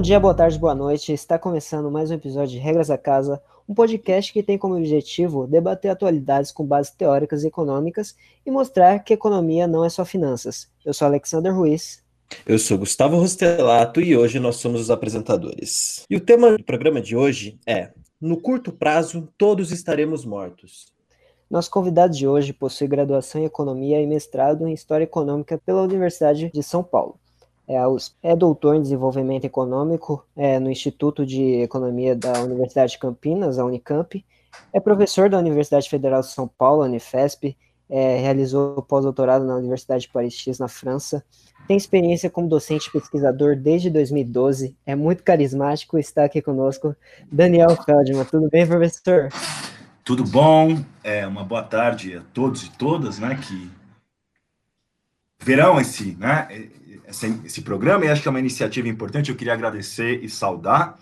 dia, boa tarde, boa noite. Está começando mais um episódio de Regras da Casa, um podcast que tem como objetivo debater atualidades com bases teóricas e econômicas e mostrar que economia não é só finanças. Eu sou Alexander Ruiz. Eu sou Gustavo Rostelato e hoje nós somos os apresentadores. E o tema do programa de hoje é: No curto prazo, todos estaremos mortos. Nosso convidado de hoje possui graduação em Economia e mestrado em História Econômica pela Universidade de São Paulo. É, é doutor em Desenvolvimento Econômico é, no Instituto de Economia da Universidade de Campinas, a Unicamp. É professor da Universidade Federal de São Paulo, a Unifesp. É, realizou pós-doutorado na Universidade de Paris X, na França. Tem experiência como docente pesquisador desde 2012. É muito carismático. Está aqui conosco Daniel Feldman. Tudo bem, professor? Tudo bom? É, uma boa tarde a todos e todas, né, que verão esse, né, esse, esse programa e acho que é uma iniciativa importante. Eu queria agradecer e saudar,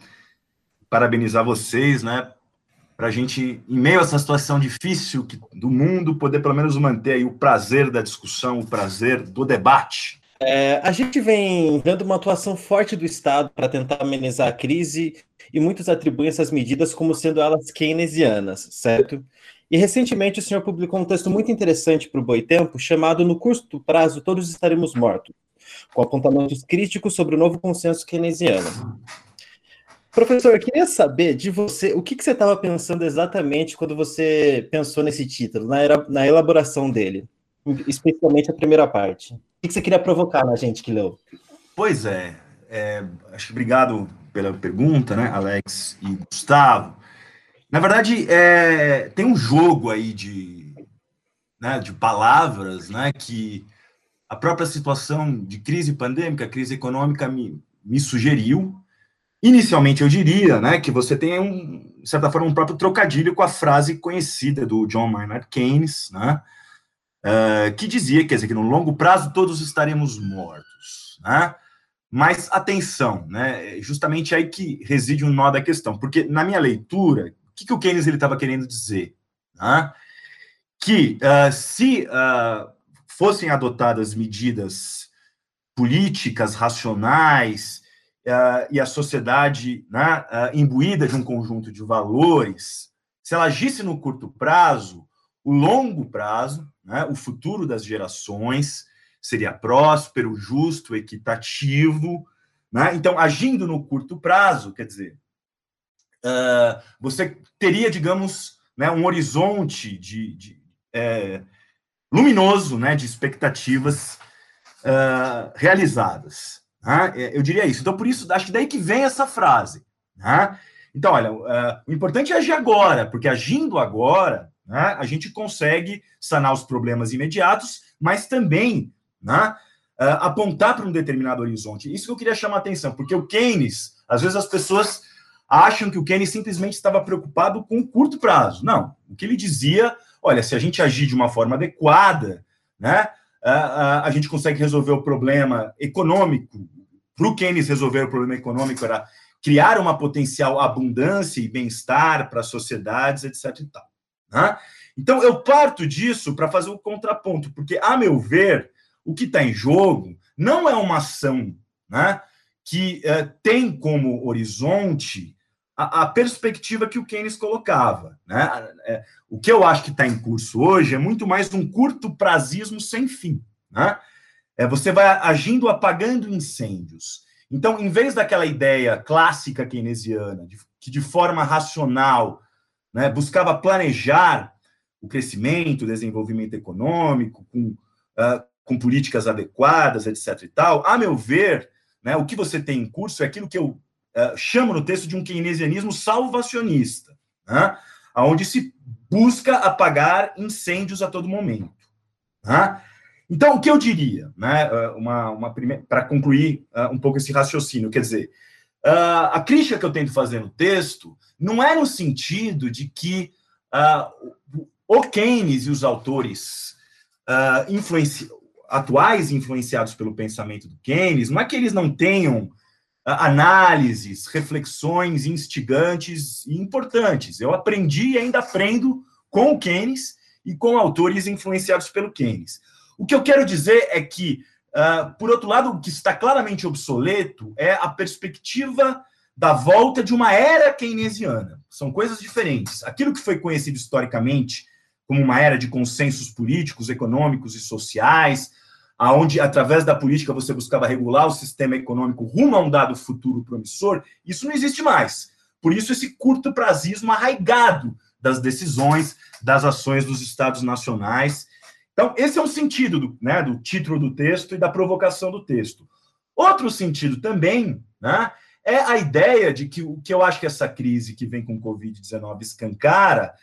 parabenizar vocês, né, para a gente, em meio a essa situação difícil que, do mundo, poder pelo menos manter aí o prazer da discussão, o prazer do debate. É, a gente vem vendo uma atuação forte do Estado para tentar amenizar a crise e muitos atribuem essas medidas como sendo elas keynesianas, certo? E recentemente o senhor publicou um texto muito interessante para o Boitempo, chamado No Curto Prazo Todos Estaremos Mortos, com apontamentos críticos sobre o novo consenso keynesiano. Professor, eu queria saber de você, o que, que você estava pensando exatamente quando você pensou nesse título, na, era, na elaboração dele, especialmente a primeira parte? O que, que você queria provocar na gente que leu? Pois é, é acho que obrigado pela pergunta, né, Alex e Gustavo. Na verdade, é, tem um jogo aí de, né, de palavras, né, que a própria situação de crise pandêmica, crise econômica me, me sugeriu. Inicialmente, eu diria, né, que você tem um, de certa forma, um próprio trocadilho com a frase conhecida do John Maynard Keynes, né, uh, que dizia, quer dizer, que no longo prazo todos estaremos mortos, né? Mas atenção, né? Justamente aí que reside um nó da questão, porque na minha leitura, o que, que o Keynes estava querendo dizer? Né? Que uh, se uh, fossem adotadas medidas políticas racionais uh, e a sociedade né, imbuída de um conjunto de valores, se ela agisse no curto prazo, o longo prazo, né, o futuro das gerações, seria próspero, justo, equitativo. Né? Então, agindo no curto prazo, quer dizer, uh, você teria, digamos, né, um horizonte de, de luminoso né, de expectativas uh, realizadas. Né? Eu diria isso. Então, por isso, acho que daí que vem essa frase. Né? Então, olha, uh, o importante é agir agora, porque agindo agora, né, a gente consegue sanar os problemas imediatos, mas também né? Uh, apontar para um determinado horizonte. Isso que eu queria chamar a atenção, porque o Keynes, às vezes as pessoas acham que o Keynes simplesmente estava preocupado com o curto prazo. Não, o que ele dizia, olha, se a gente agir de uma forma adequada, né, uh, uh, a gente consegue resolver o problema econômico. Para o Keynes resolver o problema econômico era criar uma potencial abundância e bem-estar para as sociedades, etc. E tal, né? Então, eu parto disso para fazer o contraponto, porque, a meu ver, o que está em jogo não é uma ação né, que é, tem como horizonte a, a, perspectiva que o Keynes colocava. Né? É, o que eu acho que está em curso hoje é muito mais um curto prazismo sem fim. Né? É, você vai agindo apagando incêndios. Então, em vez daquela ideia clássica keynesiana, de, que de forma racional né, buscava planejar o crescimento, o desenvolvimento econômico, com, uh, com políticas adequadas, etc. e tal, a meu ver, né, o que você tem em curso é aquilo que eu uh, chamo no texto de um keynesianismo salvacionista, né, onde se busca apagar incêndios a todo momento. Né? Então, o que eu diria, né, uma, uma para concluir uh, um pouco esse raciocínio, quer dizer, uh, a crítica que eu tento fazer no texto não é no sentido de que uh, o Keynes e os autores influenci atuais influenciados pelo pensamento do Keynes, não é que eles não tenham análises, reflexões instigantes e importantes. Eu aprendi e ainda aprendo com o Keynes e com autores influenciados pelo Keynes. O que eu quero dizer é que Uh, por outro lado, o que está claramente obsoleto é a perspectiva da volta de uma era keynesiana. São coisas diferentes. Aquilo que foi conhecido historicamente como uma era de consensos políticos, econômicos e sociais, aonde através da política você buscava regular o sistema econômico rumo a um dado futuro promissor, isso não existe mais. Por isso esse curto prazismo arraigado das decisões, das ações dos estados nacionais. Então, esse é um sentido do, né, do título do texto e da provocação do texto. Outro sentido também né, é a ideia de que o que eu acho que essa crise que vem com o Covid-19 escancara,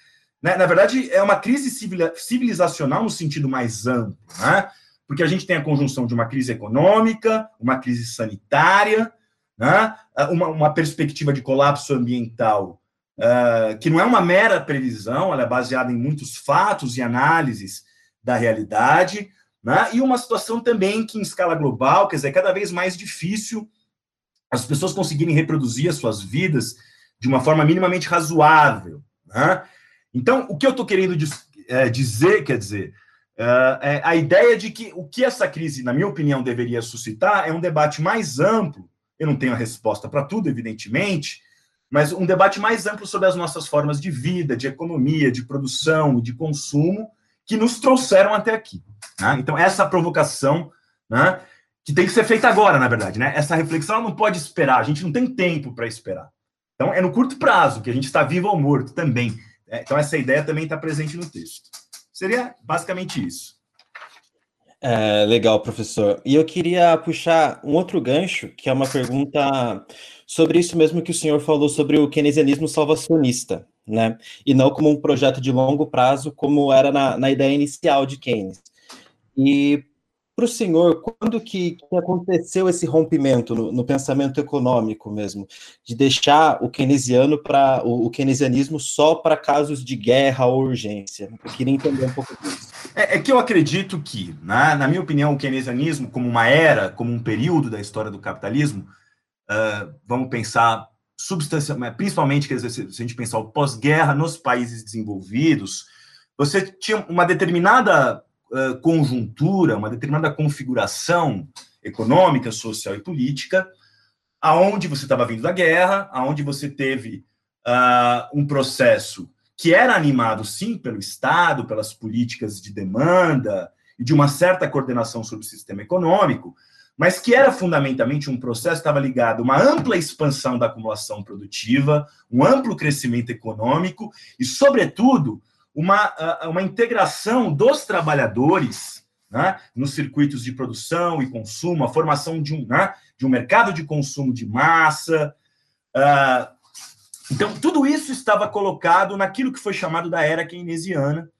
né, na verdade, é uma crise civilizacional no sentido mais amplo. Né? Porque a gente tem a conjunção de uma crise econômica, uma crise sanitária, né? uma, uma perspectiva de colapso ambiental uh, que não é uma mera previsão, ela é baseada em muitos fatos e análises da realidade, né? e uma situação também que, em escala global, quer dizer, é cada vez mais difícil as pessoas conseguirem reproduzir as suas vidas de uma forma minimamente razoável. Né? Então, o que eu estou querendo é, dizer, quer dizer, Uh, a ideia de que o que essa crise, na minha opinião, deveria suscitar é um debate mais amplo. Eu não tenho a resposta para tudo, evidentemente, mas um debate mais amplo sobre as nossas formas de vida, de economia, de produção e de consumo que nos trouxeram até aqui. Né? Então, essa provocação, né, que tem que ser feita agora, na verdade, né? Essa reflexão não pode esperar, a gente não tem tempo para esperar. Então, é no curto prazo que a gente está vivo ou morto também. É, então, essa ideia também está presente no texto. Seria basicamente isso. É, legal, professor. E eu queria puxar um outro gancho, que é uma pergunta sobre isso mesmo que o senhor falou sobre o keynesianismo salvacionista, né? E não como um projeto de longo prazo, como era na, na ideia inicial de Keynes. E para o senhor, quando que, aconteceu esse rompimento no, no, pensamento econômico mesmo, de deixar o keynesiano para o, o, keynesianismo só para casos de guerra ou urgência? Eu queria entender um pouco disso. É, é que eu acredito que, na, na, minha opinião, o keynesianismo, como uma era, como um período da história do capitalismo, uh, vamos pensar substancialmente, principalmente, quer dizer, se a gente pensar o pós-guerra nos países desenvolvidos, você tinha uma determinada conjuntura, uma determinada configuração econômica, social e política, aonde você estava vindo da guerra, aonde você teve uh, um processo que era animado, sim, pelo Estado, pelas políticas de demanda e de uma certa coordenação sobre o sistema econômico, mas que era fundamentalmente um processo que estava ligado a uma ampla expansão da acumulação produtiva, um amplo crescimento econômico e, sobretudo, uma, uma integração dos trabalhadores né, nos circuitos de produção e consumo, a formação de um, né, de um mercado de consumo de massa. Uh, então, tudo isso estava colocado naquilo que foi chamado da era keynesiana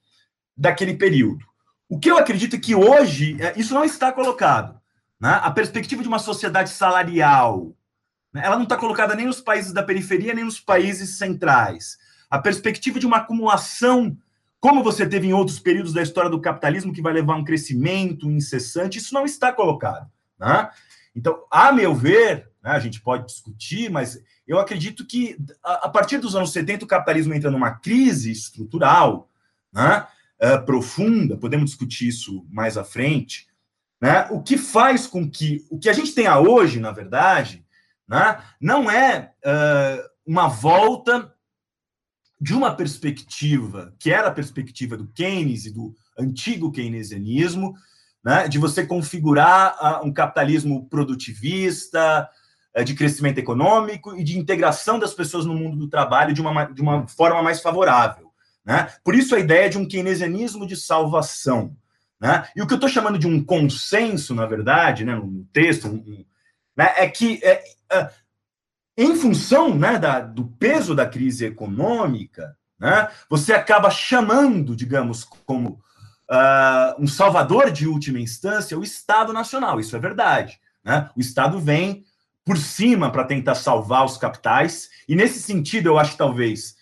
daquele período. O que eu acredito é que hoje é, isso não está colocado. Né? A perspectiva de uma sociedade salarial, né, ela não está colocada nem nos países da periferia, nem nos países centrais a perspectiva de uma acumulação, como você teve em outros períodos da história do capitalismo, que vai levar a um crescimento incessante, isso não está colocado. Né? Então, a meu ver, né, a gente pode discutir, mas eu acredito que a, a, partir dos anos 70 o capitalismo entra numa crise estrutural né, uh, profunda, podemos discutir isso mais à frente, né, o que faz com que o que a gente tenha hoje, na verdade, né, não é uh, uma volta de uma perspectiva que era a perspectiva do Keynes e do antigo keynesianismo, né, de você configurar uh, um capitalismo produtivista, uh, de crescimento econômico e de integração das pessoas no mundo do trabalho de uma, de uma forma mais favorável. Né? Por isso a ideia de um keynesianismo de salvação. Né? E o que eu estou chamando de um consenso, na verdade, né, no texto, um, um, né, é que é, uh, em função né, da, do peso da crise econômica, né, você acaba chamando, digamos, como uh, um salvador de última instância o Estado Nacional. Isso é verdade. Né? O Estado vem por cima para tentar salvar os capitais, e nesse sentido, eu acho que talvez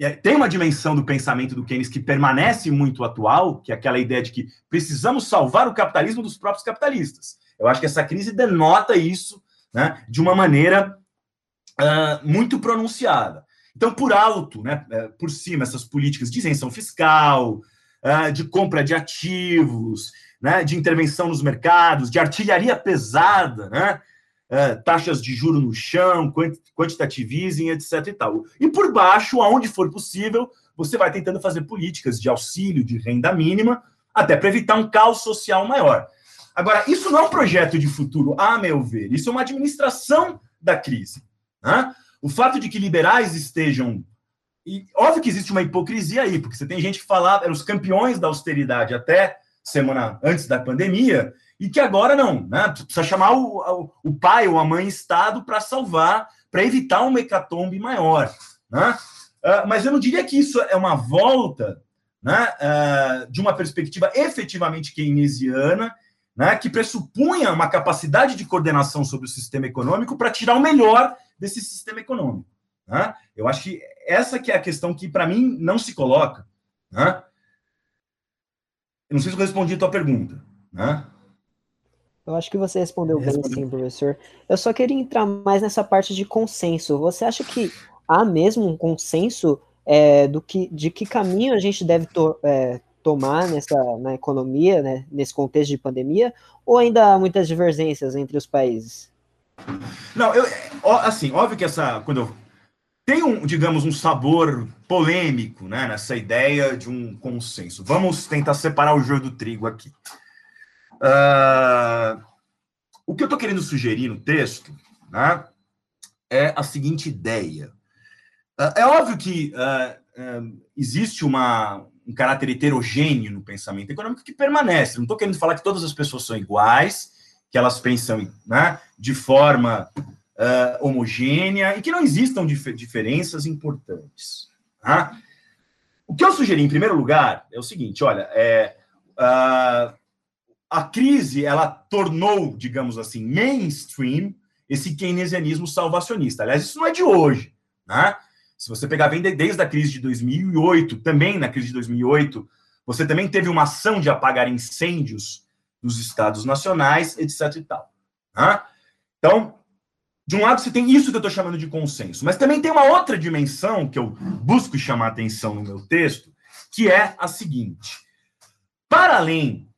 é, tem uma dimensão do pensamento do Keynes que permanece muito atual, que é aquela ideia de que precisamos salvar o capitalismo dos próprios capitalistas. Eu acho que essa crise denota isso né, de uma maneira uh, muito pronunciada. Então, por alto, né, é, por cima, essas políticas de isenção fiscal, uh, de compra de ativos, né, de intervenção nos mercados, de artilharia pesada, né, é, taxas de juro no chão, quantitativismo, etc. E, tal. e por baixo, aonde for possível, você vai tentando fazer políticas de auxílio, de renda mínima, até para evitar um caos social maior. Agora, isso não é um projeto de futuro, a meu ver, isso é uma administração da crise. Né? O fato de que liberais estejam. E óbvio que existe uma hipocrisia aí, porque você tem gente que falava, eram os campeões da austeridade até semana antes da pandemia, e que agora não, né? Precisa chamar o, o, pai ou a mãe Estado para salvar, para evitar uma hecatombe maior. Né? Uh, mas eu não diria que isso é uma volta né, uh, de uma perspectiva efetivamente keynesiana, né, que pressupunha uma capacidade de coordenação sobre o sistema econômico para tirar o melhor desse sistema econômico. Né? Eu acho que essa que é a questão que, para mim, não se coloca. Né? Eu não sei se eu respondi a tua pergunta. Né? Eu acho que você respondeu bem, sim, professor. Eu só queria entrar mais nessa parte de consenso. Você acha que há mesmo um consenso é, do que, de que caminho a gente deve to, é, tomar nessa na economia, né, nesse contexto de pandemia, ou ainda há muitas divergências entre os países? Não, eu, assim, óbvio que essa, quando eu tem um, digamos, um sabor polêmico, né, nessa ideia de um consenso. Vamos tentar separar o joio do trigo aqui. Uh, o que eu estou querendo sugerir no texto, né, é a seguinte ideia. Uh, é óbvio que uh, existe uma, um caráter heterogêneo no pensamento econômico que permanece. Não estou querendo falar que todas as pessoas são iguais, que elas pensam né, de forma uh, homogênea e que não existam dif diferenças importantes. Tá? O que eu sugeri, em primeiro lugar, é o seguinte: olha, é, uh, a crise ela tornou, digamos assim, mainstream esse keynesianismo salvacionista. Aliás, isso não é de hoje. Né? Se você pegar vem desde a crise de 2008, também na crise de 2008, você também teve uma ação de apagar incêndios dos estados nacionais, etc. e tal. Né? Então, de um lado, você tem isso que eu estou chamando de consenso, mas também tem uma outra dimensão que eu busco chamar atenção no meu texto, que é a seguinte: para além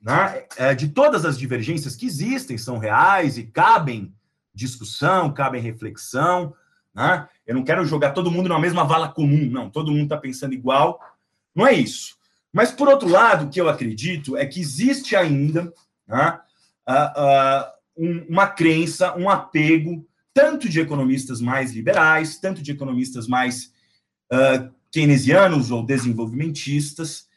né, é, de todas as divergências que existem, são reais e cabem discussão, cabem reflexão, né? eu não quero jogar todo mundo na mesma vala comum, não, todo mundo está pensando igual, não é isso. Mas, por outro lado, o que eu acredito é que existe ainda né, uh, um, uma crença, um apego, tanto de economistas mais liberais, tanto de economistas mais uh, keynesianos ou desenvolvimentistas,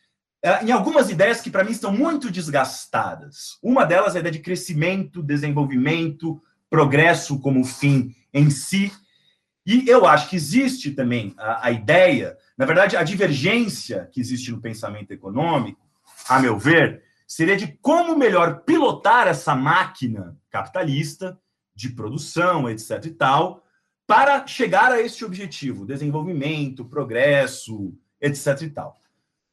uh, em algumas ideias que, para mim, estão muito desgastadas. Uma delas é a ideia de crescimento, desenvolvimento, progresso como fim em si. E eu acho que existe também a, a ideia, na verdade, a divergência que existe no pensamento econômico, a meu ver, seria de como melhor pilotar essa máquina capitalista de produção, etc. e tal, para chegar a este objetivo, desenvolvimento, progresso, etc. e tal.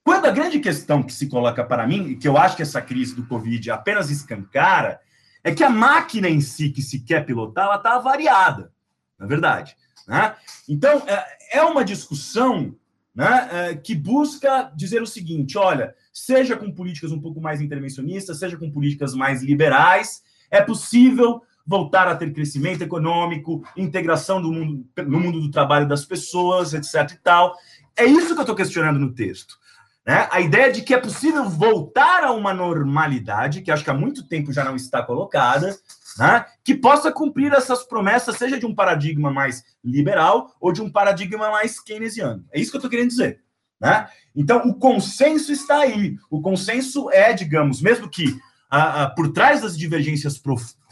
Quando a grande questão que se coloca para mim, e que eu acho que essa crise do Covid apenas escancara, é que a máquina em si que se quer pilotar, ela está avariada, na verdade. Né? Então, é, é uma discussão né, é, que busca dizer o seguinte: olha, seja com políticas um pouco mais intervencionistas, seja com políticas mais liberais, é possível voltar a ter crescimento econômico, integração do mundo, no mundo do trabalho das pessoas, etc. e tal. É isso que eu estou questionando no texto. Né? A ideia de que é possível voltar a uma normalidade, que acho que há muito tempo já não está colocada, né? que possa cumprir essas promessas, seja de um paradigma mais liberal ou de um paradigma mais keynesiano. É isso que eu estou querendo dizer. Né? Então, o consenso está aí. O consenso é, digamos, mesmo que a, a, por trás das divergências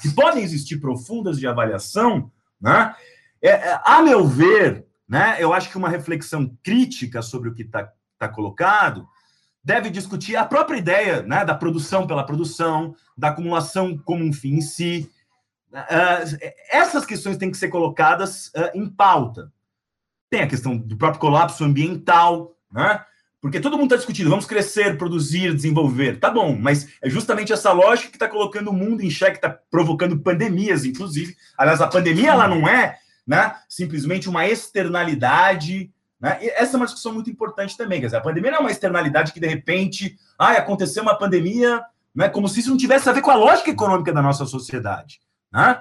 que podem existir profundas de avaliação, né? É, é, a meu ver, né, eu acho que uma reflexão crítica sobre o que está tá colocado deve discutir a própria ideia né, da produção pela produção, da acumulação como um fim em si. Uh, essas questões têm que ser colocadas uh, em pauta. Tem a questão do próprio colapso ambiental, né? Porque todo mundo está discutindo, vamos crescer, produzir, desenvolver. Tá bom, mas é justamente essa lógica que está colocando o mundo em xeque, está provocando pandemias, inclusive. Aliás, a pandemia ela não é né, simplesmente uma externalidade. Né? E essa é uma discussão muito importante também. Quer dizer, a pandemia não é uma externalidade que, de repente, ah, aconteceu uma pandemia, né? como se isso não tivesse a ver com a lógica econômica da nossa sociedade. Né?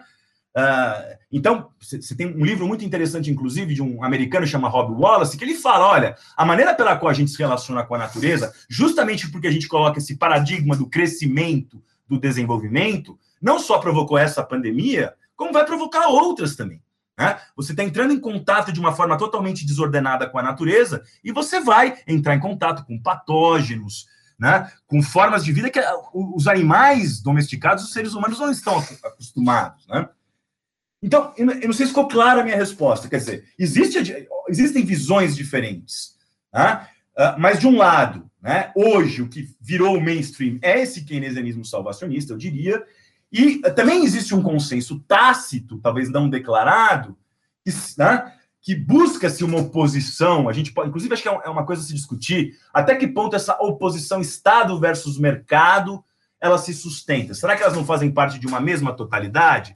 Uh, então, você tem um livro muito interessante, inclusive, de um americano chamado Rob Wallace, que ele fala: olha, a maneira pela qual a gente se relaciona com a natureza, justamente porque a gente coloca esse paradigma do crescimento, do desenvolvimento, não só provocou essa pandemia, como vai provocar outras também. Né? Você está entrando em contato de uma forma totalmente desordenada com a natureza e você vai entrar em contato com patógenos, né? com formas de vida que os animais domesticados, os seres humanos não estão acostumados. Né? Então, eu não sei se ficou clara a minha resposta. Quer dizer, existe, existem visões diferentes. Né? mas, de um lado, né, hoje o que virou o mainstream é esse keynesianismo salvacionista, eu diria, e também existe um consenso tácito, talvez não declarado, que, né, que busca-se uma oposição. A gente pode, inclusive, acho que é, é uma coisa a se discutir até que ponto essa oposição Estado versus mercado ela se sustenta. Será que elas não fazem parte de uma mesma totalidade?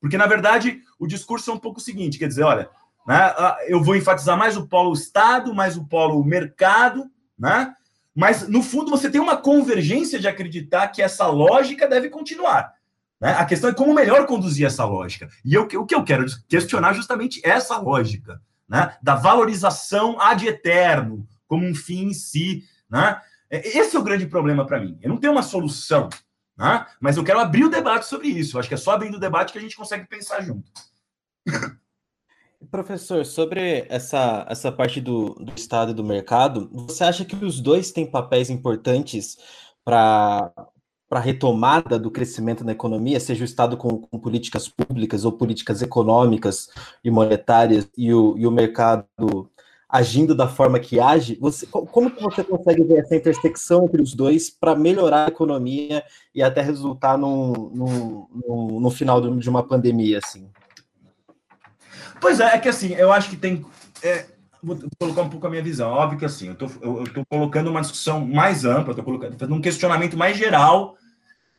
Porque, na verdade, o discurso é um pouco o seguinte: quer dizer, olha, né, eu vou enfatizar mais o polo Estado, mais o polo mercado, né? Mas, no fundo, você tem uma convergência de acreditar que essa lógica deve continuar. Né? A questão é como melhor conduzir essa lógica. E eu, o que eu quero questionar justamente essa lógica, né? da valorização ad eterno, como um fim em si. Né? É, esse é o grande problema para mim. Eu não tenho uma solução, né? mas eu quero abrir o debate sobre isso. Eu acho que é só abrindo o debate que a gente consegue pensar junto. Professor, sobre essa, essa parte do, do Estado e do mercado, você acha que os dois têm papéis importantes para para a retomada do crescimento na economia, seja o Estado com, com, políticas públicas ou políticas econômicas e monetárias e o, e o mercado agindo da forma que age, você, como que você consegue ver essa intersecção entre os dois para melhorar a economia e até resultar no, no, no, final de uma pandemia, assim? Pois é, é que assim, eu acho que tem... É, vou colocar um pouco a minha visão. Óbvio que assim, eu estou colocando uma discussão mais ampla, estou colocando fazendo um questionamento mais geral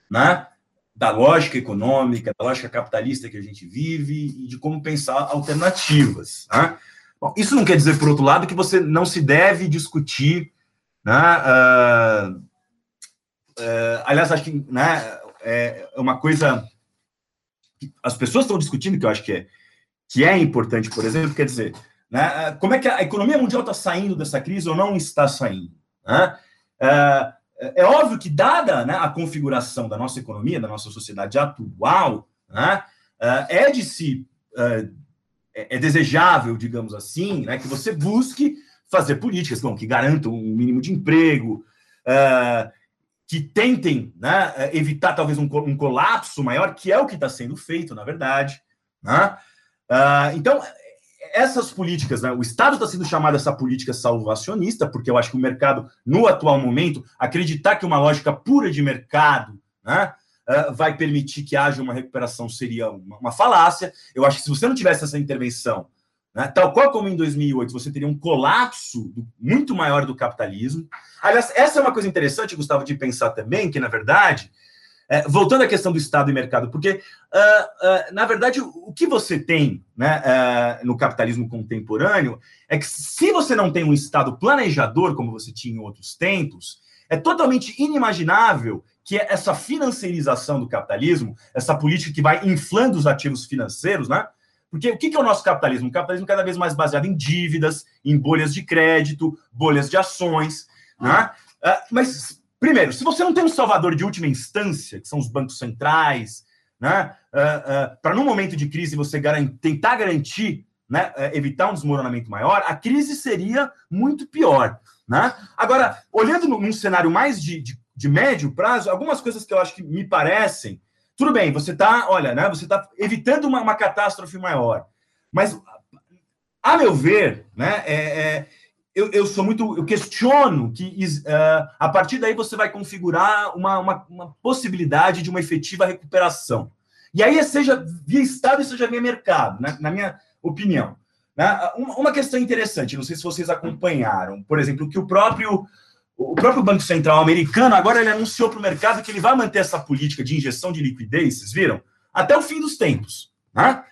né? da lógica econômica, da lógica capitalista que a gente vive e de como pensar alternativas. Né? Bom, isso não quer dizer, por outro lado, que você não se deve discutir. Né? Uh, uh, aliás, acho que né, é uma coisa que as pessoas estão discutindo, que eu acho que é, que é importante, por exemplo, quer dizer, né, como é que a economia mundial está saindo dessa crise ou não está saindo? Né? Uh, é, é óbvio que, dada né, a configuração da nossa economia, da nossa sociedade atual, né, é, é de se. É, é desejável, digamos assim, né, que você busque fazer políticas bom, que garantam um mínimo de emprego, que tentem né, evitar talvez um, colapso maior, que é o que está sendo feito, na verdade. Né? então, essas políticas, né, o Estado está sendo chamado essa política salvacionista, porque eu acho que o mercado, no atual momento, acreditar que uma lógica pura de mercado né, uh, vai permitir que haja uma recuperação seria uma, falácia. Eu acho que se você não tivesse essa intervenção, né, tal qual como em 2008, você teria um colapso muito maior do capitalismo. Aliás, essa é uma coisa interessante, Gustavo, de pensar também, que, na verdade, é, voltando à questão do Estado e mercado, porque, uh, uh, na verdade, o, o, que você tem né, uh, no capitalismo contemporâneo é que, se você não tem um Estado planejador, como você tinha em outros tempos, é totalmente inimaginável que essa financiarização do capitalismo, essa política que vai inflando os ativos financeiros, né? Porque o que é o nosso capitalismo? Um capitalismo cada vez mais baseado em dívidas, em bolhas de crédito, bolhas de ações, né? mas Primeiro, se você não tem um salvador de última instância, que são os bancos centrais, né, uh, uh, para num momento de crise você tentar garantir, né, uh, evitar um desmoronamento maior, a crise seria muito pior. Né? Agora, olhando num cenário mais de, de, de médio prazo, algumas coisas que eu acho que me parecem. Tudo bem, você está, olha, né, você está evitando uma, uma catástrofe maior. Mas, a meu ver, né, é, é eu, eu sou muito. Eu questiono que uh, a partir daí você vai configurar uma, uma, uma, possibilidade de uma efetiva recuperação. E aí, seja via Estado e seja via mercado, né, na minha opinião. Né? Uma questão interessante, não sei se vocês acompanharam, por exemplo, que o próprio. O próprio Banco Central americano agora ele anunciou para o mercado que ele vai manter essa política de injeção de liquidez, vocês viram? Até o fim dos tempos. Né?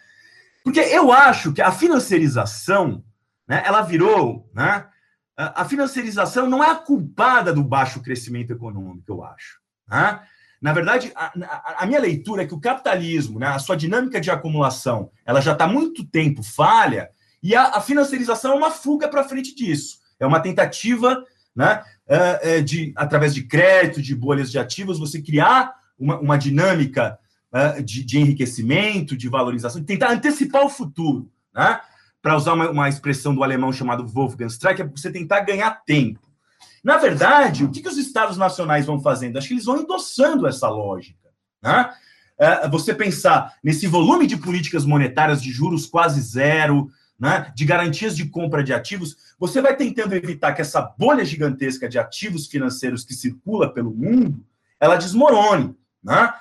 Porque eu acho que a financiarização né, ela virou né, a financiarização não é a culpada do baixo crescimento econômico, eu acho. Né? Na verdade, a, a, minha leitura é que o capitalismo, né, a sua dinâmica de acumulação, ela já está muito tempo falha, e a, a financiarização é uma fuga para frente disso. É uma tentativa, né, é, é, de, através de crédito, de bolhas de ativos, você criar uma, uma dinâmica é, de, de, enriquecimento, de valorização, de tentar antecipar o futuro. Né? Para usar uma, uma, expressão do alemão chamado Wolfgang Streich, é você tentar ganhar tempo. Na verdade, o que, que os estados nacionais vão fazendo? Acho que eles vão endossando essa lógica. Né? É, você pensar nesse volume de políticas monetárias de juros quase zero, né, de garantias de compra de ativos, você vai tentando evitar que essa bolha gigantesca de ativos financeiros que circula pelo mundo, ela desmorone. Né?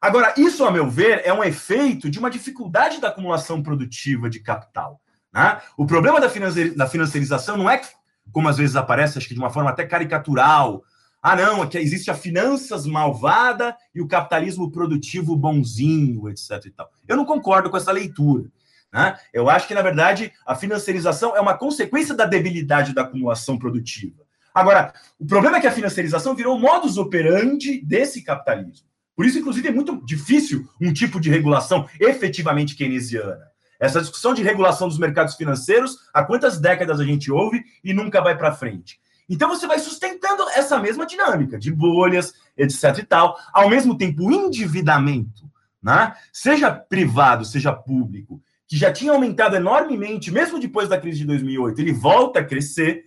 Agora, isso, a meu ver, é um efeito de uma dificuldade da acumulação produtiva de capital. Né? O problema da, financiarização não é como às vezes aparece, acho que de uma forma até caricatural. Ah, não, é que existe a finanças malvada e o capitalismo produtivo bonzinho, etc. E tal. Eu não concordo com essa leitura. Né? Eu acho que, na verdade, a financiarização é uma consequência da debilidade da acumulação produtiva. Agora, o problema é que a financiarização virou modus operandi desse capitalismo. Por isso, inclusive, é muito difícil um tipo de regulação efetivamente keynesiana. Essa discussão de regulação dos mercados financeiros, há quantas décadas a gente ouve e nunca vai para frente? Então você vai sustentando essa mesma dinâmica de bolhas, etc e tal, ao mesmo tempo o endividamento, né? seja privado, seja público, que já tinha aumentado enormemente, mesmo depois da crise de 2008, ele volta a crescer.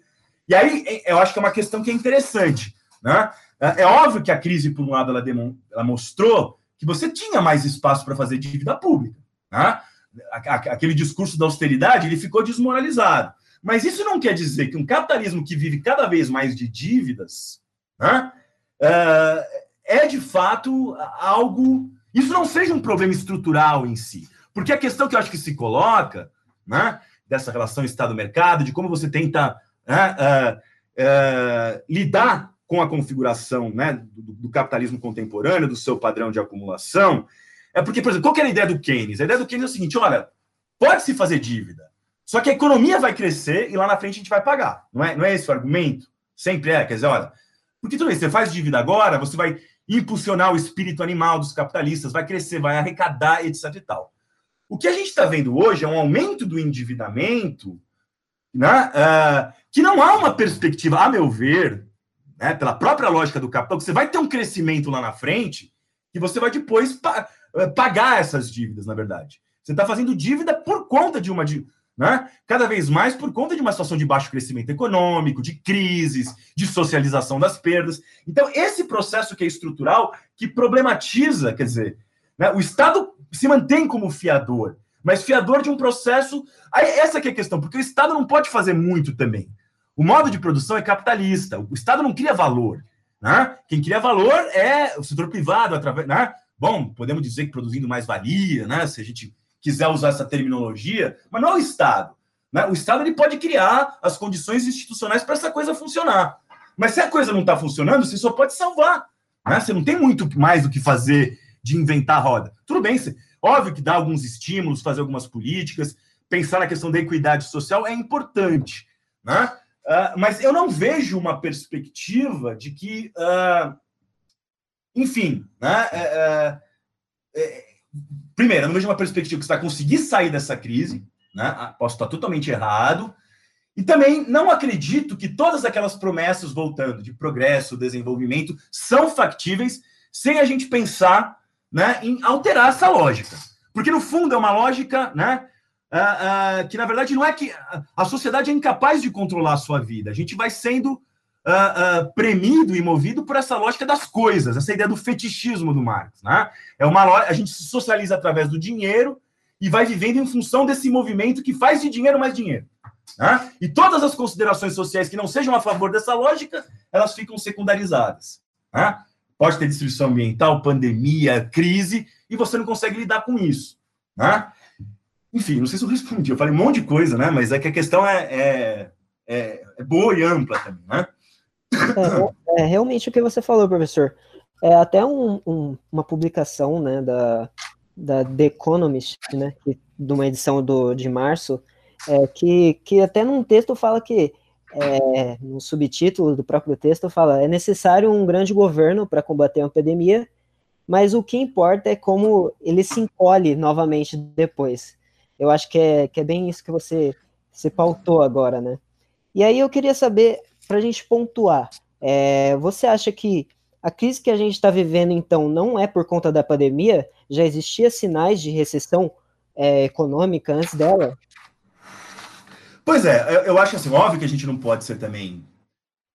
E aí eu acho que é uma questão que é interessante. Né? É, é óbvio que a crise, por um lado, ela, ela mostrou que você tinha mais espaço para fazer dívida pública. Né? Aquele discurso da austeridade, ele ficou desmoralizado. Mas isso não quer dizer que um capitalismo que vive cada vez mais de dívidas né, é, é, de fato, algo. Isso não seja um problema estrutural em si. Porque a questão que eu acho que se coloca, né, dessa relação Estado-mercado, de como você tenta né, uh, uh, lidar com a configuração né, do, do capitalismo contemporâneo, do seu padrão de acumulação, é porque, por exemplo, qual que era a ideia do Keynes? A ideia do Keynes é o seguinte: olha, pode-se fazer dívida, só que a economia vai crescer e lá na frente a gente vai pagar. Não é, não é esse o argumento? Sempre é. Quer dizer, olha, porque tudo bem, você faz dívida agora, você vai impulsionar o espírito animal dos capitalistas, vai crescer, vai arrecadar, etc e tal. O que a gente está vendo hoje é um aumento do endividamento, né, uh, que não há uma perspectiva, a meu ver, né, pela própria lógica do capital, que você vai ter um crescimento lá na frente que você vai depois eh, pagar essas dívidas, na verdade. Você está fazendo dívida por conta de uma. Né? Cada vez mais por conta de uma situação de baixo crescimento econômico, de crises, de socialização das perdas. Então, esse processo que é estrutural, que problematiza, quer dizer, né? o Estado se mantém como fiador, mas fiador de um processo. Aí, essa que é a questão, porque o Estado não pode fazer muito também. O modo de produção é capitalista, o Estado não cria valor. Né? Quem cria valor é o setor privado, através. Né? Bom, podemos dizer que produzindo mais valia, né? Se a gente quiser usar essa terminologia, mas não é o Estado. Né? O Estado ele pode criar as condições institucionais para essa coisa funcionar. Mas se a coisa não está funcionando, você só pode salvar. Né? Você não tem muito mais do que fazer de inventar roda. Tudo bem, você, óbvio que dá alguns estímulos, fazer algumas políticas, pensar na questão da equidade social é importante. Né? Uh, mas eu não vejo uma perspectiva de que uh, enfim, né? É, é, é, primeiro, eu não vejo uma perspectiva que você vai conseguir sair dessa crise, né? Ah, posso estar totalmente errado. E também não acredito que todas aquelas promessas voltando de progresso, desenvolvimento, são factíveis sem a gente pensar né, em alterar essa lógica. Porque, no fundo, é uma lógica né, uh, uh, que, na verdade, não é que a sociedade é incapaz de controlar a sua vida. A gente vai sendo uh, uh, premido e movido por essa lógica das coisas, essa ideia do fetichismo do Marx. Né? É uma a gente se socializa através do dinheiro e vai vivendo em função desse movimento que faz de dinheiro mais dinheiro. Né? E todas as considerações sociais que não sejam a favor dessa lógica, elas ficam secundarizadas. Né? Pode ter destruição ambiental, pandemia, crise, e você não consegue lidar com isso. Né? Enfim, não sei se eu respondi, eu falei um monte de coisa, né? Mas é que a questão é, é, é, é boa e ampla também, né? É, é, realmente o que você falou, professor. É até um, um, uma publicação né, da, da The Economist, né, que, de uma edição do, de março, é, que, que até num texto fala que, é, no subtítulo do próprio texto, fala é necessário um grande governo para combater a epidemia mas o que importa é como ele se encolhe novamente depois. Eu acho que é, que é bem isso que você se pautou agora, né? E aí eu queria saber, para a gente pontuar, é, você acha que a crise que a gente está vivendo, então, não é por conta da pandemia? Já existia sinais de recessão é, econômica antes dela? Pois é, eu acho assim, óbvio que a gente não pode ser também,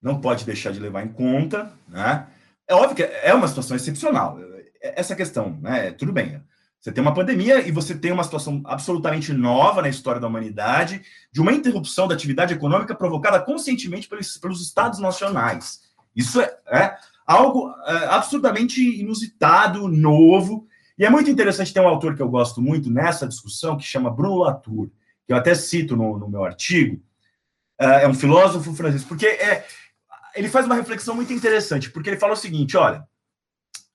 não pode deixar de levar em conta, né? É óbvio que é uma situação excepcional. Essa questão, né? Tudo bem. Você tem uma pandemia e você tem uma situação absolutamente nova na história da humanidade, de uma interrupção da atividade econômica provocada conscientemente pelos, pelos estados nacionais. Isso é, é algo é, absurdamente inusitado, novo, e é muito interessante ter um autor que eu gosto muito nessa discussão, que chama Bruno Latour, que eu até cito no, no meu artigo, é, é um filósofo francês, porque é, ele faz uma reflexão muito interessante, porque ele fala o seguinte, olha,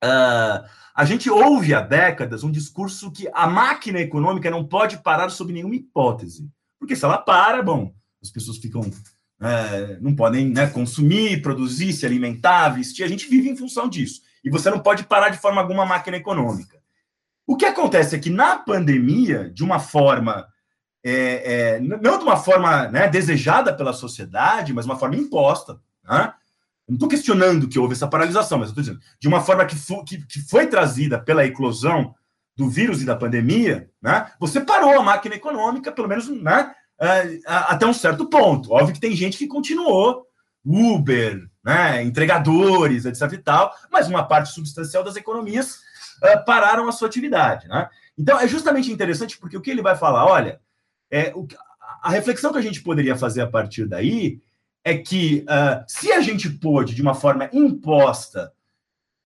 uh, a gente ouve há décadas um discurso que a máquina econômica não pode parar sob nenhuma hipótese. Porque se ela para, bom, as pessoas ficam. É, não podem né, consumir, produzir, se alimentar, vestir. A gente vive em função disso. E você não pode parar de forma alguma a máquina econômica. O que acontece é que na pandemia, de uma forma. É, é, não de uma forma né, desejada pela sociedade, mas uma forma imposta. Né? Não estou questionando que houve essa paralisação, mas estou dizendo, de uma forma que, que, que, foi trazida pela eclosão do vírus e da pandemia, né, você parou a máquina econômica, pelo menos né, é, até um certo ponto. Óbvio que tem gente que continuou, Uber, né, entregadores, etc. e tal, mas uma parte substancial das economias uh, pararam a sua atividade. Né? Então, é justamente interessante porque o que ele vai falar, olha, é, o, a reflexão que a gente poderia fazer a partir daí é que uh, se a gente pôde, de uma forma imposta,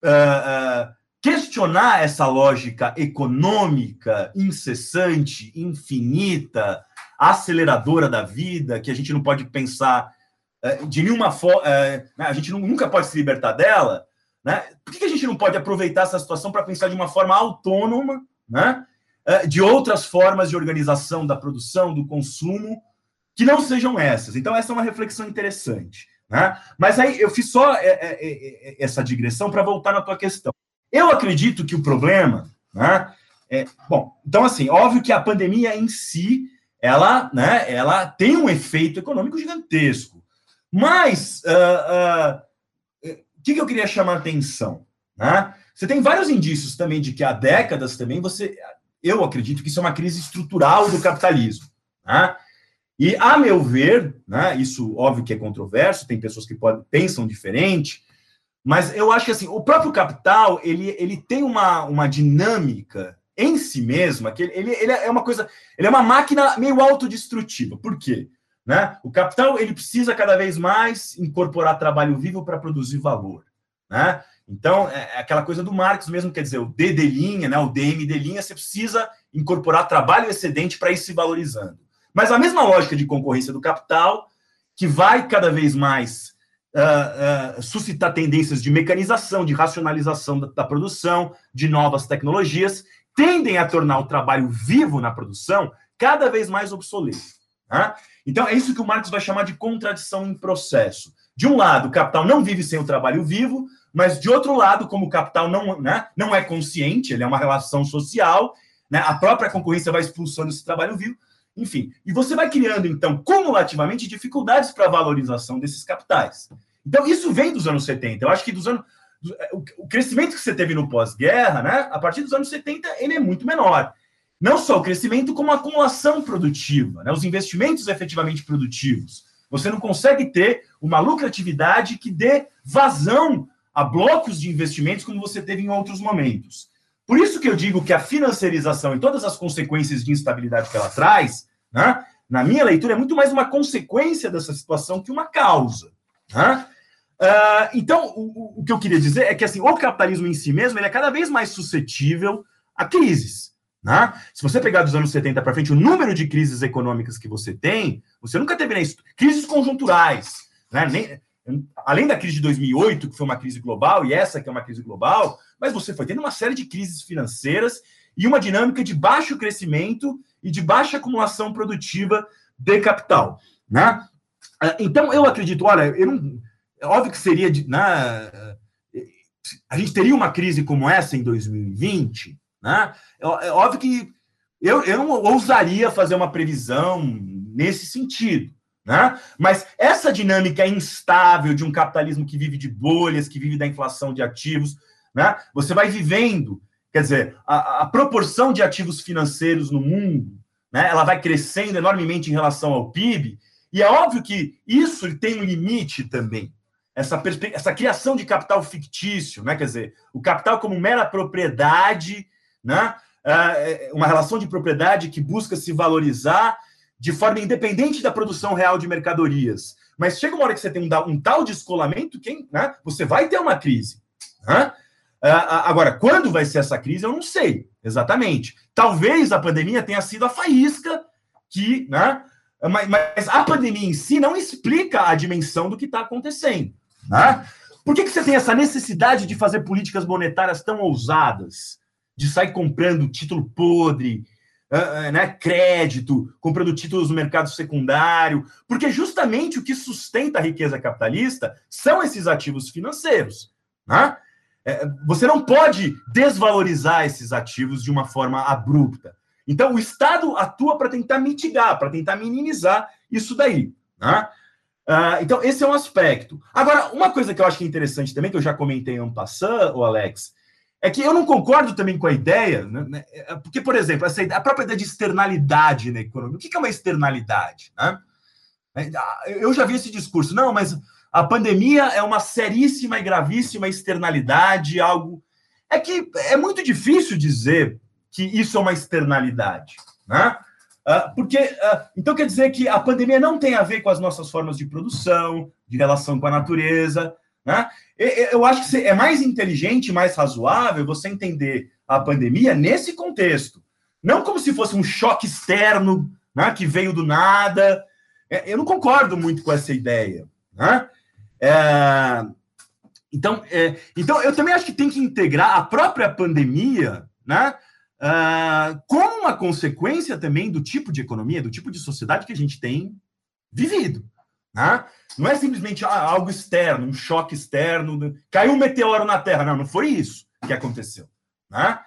uh, uh, questionar essa lógica econômica incessante, infinita, aceleradora da vida, que a gente não pode pensar de nenhuma forma, né, a gente nunca pode se libertar dela, né? Por que a gente não pode aproveitar essa situação para pensar de uma forma autônoma, né? de outras formas de organização da produção, do consumo, que não sejam essas. Então, essa é uma reflexão interessante. Né? Mas aí eu fiz só é, é, é, essa digressão para voltar na tua questão. Eu acredito que o problema. Né, é, bom, então, assim, óbvio que a pandemia em si ela, né, ela tem um efeito econômico gigantesco. Mas o uh, uh, que, que eu queria chamar a atenção? Né? Você tem vários indícios também de que há décadas também você. Eu acredito que isso é uma crise estrutural do capitalismo. Né? E, a meu ver, né, isso óbvio que é controverso, tem pessoas que podem, pensam diferente, mas eu acho que assim, o próprio capital ele, ele tem uma, uma dinâmica em si mesma, que ele, ele é uma coisa, ele é uma máquina meio autodestrutiva. Por quê? Né? O capital ele precisa cada vez mais incorporar trabalho vivo para produzir valor. Né? Então, é, é aquela coisa do Marx mesmo, quer dizer, o D de linha, né, o DM de linha, você precisa incorporar trabalho excedente para ir se valorizando. Mas a mesma lógica de concorrência do capital, que vai cada vez mais uh, uh, suscitar tendências de mecanização, de racionalização da, da, produção, de novas tecnologias, tendem a tornar o trabalho vivo na produção cada vez mais obsoleto. Né? Então, é isso que o Marx vai chamar de contradição em processo. De um lado, o capital não vive sem o trabalho vivo, mas de outro lado, como o capital não, né, não é consciente, ele é uma relação social, né, a própria concorrência vai expulsando esse trabalho vivo, enfim, e você vai criando, então, cumulativamente, dificuldades para a valorização desses capitais. Então, isso vem dos anos 70. Eu acho que dos anos. É, o crescimento que você teve no pós-guerra, né, a partir dos anos 70, ele é muito menor. Não só o crescimento, como a acumulação produtiva, né, os investimentos efetivamente produtivos. Você não consegue ter uma lucratividade que dê vazão a blocos de investimentos como você teve em outros momentos. Por isso que eu digo que a financiarização e todas as consequências de instabilidade que ela traz né? Na minha leitura, é muito mais uma consequência dessa situação que uma causa. Né? Uh, então, o, o, que eu queria dizer é que assim, o capitalismo em si mesmo ele é cada vez mais suscetível a crises. Né? Se você pegar dos anos 70 para frente, o número de crises econômicas que você tem, você nunca teve né, crises conjunturais. Né? Nem, além da crise de 2008, que foi uma crise global, e essa que é uma crise global, mas você foi tendo uma série de crises financeiras e uma dinâmica de baixo crescimento e de baixa acumulação produtiva de capital. Né? Ah, então, eu acredito, olha, eu não, é óbvio que seria. Né, a gente teria uma crise como essa em 2020, né? É, é óbvio que eu, eu não ousaria fazer uma previsão nesse sentido. Né? Mas essa dinâmica instável de um capitalismo que vive de bolhas, que vive da inflação de ativos, né? você vai vivendo, quer dizer, a, a proporção de ativos financeiros no mundo, né? ela vai crescendo enormemente em relação ao PIB, e é óbvio que isso tem um limite também. Essa, essa criação de capital fictício, né? quer dizer, o capital como mera propriedade, né? É, uma relação de propriedade que busca se valorizar de forma independente da produção real de mercadorias. Mas chega uma hora que você tem um, um tal descolamento, quem, né? você vai ter uma crise. Né? Agora, quando vai ser essa crise, eu não sei exatamente. Talvez a pandemia tenha sido a faísca que. Né? Mas, mas a pandemia em si não explica a dimensão do que está acontecendo. Né? Por que, que você tem essa necessidade de fazer políticas monetárias tão ousadas? De sair comprando título podre, né, crédito, comprando títulos no mercado secundário, porque justamente o que sustenta a riqueza capitalista são esses ativos financeiros. Né? É, você não pode desvalorizar esses ativos de uma forma abrupta. Então, o Estado atua para tentar mitigar, para tentar minimizar isso daí. Né? Uh, então, esse é um aspecto. Agora, uma coisa que eu acho que é interessante também, que eu já comentei em um passant, Alex, é que eu não concordo também com a ideia, né, né é, porque, por exemplo, essa, a própria ideia de externalidade na economia. O que é uma externalidade? Né? É, ah, eu já vi esse discurso. Não, mas a pandemia é uma seríssima e gravíssima externalidade, algo. É que é muito difícil dizer que isso é uma externalidade. Né? Ah, porque, ah, então quer dizer que a pandemia não tem a ver com as nossas formas de produção, de relação com a natureza, né? Eu acho que é mais inteligente, mais razoável você entender a pandemia nesse contexto. Não como se fosse um choque externo né, que veio do nada. É, eu não concordo muito com essa ideia. Né? É, então, é, então, eu também acho que tem que integrar a própria pandemia né, uh, como uma consequência também do tipo de economia, do tipo de sociedade que a gente tem vivido. Né? Não é simplesmente ah, algo externo, um choque externo, caiu um meteoro na Terra. Não, não foi isso que aconteceu. Né?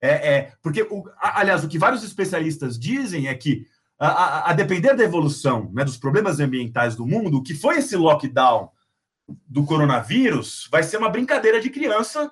É, é, porque, o, aliás, o que vários especialistas dizem é que, a, a, a depender da evolução né, dos problemas ambientais do mundo, o que foi esse lockdown do coronavírus vai ser uma brincadeira de criança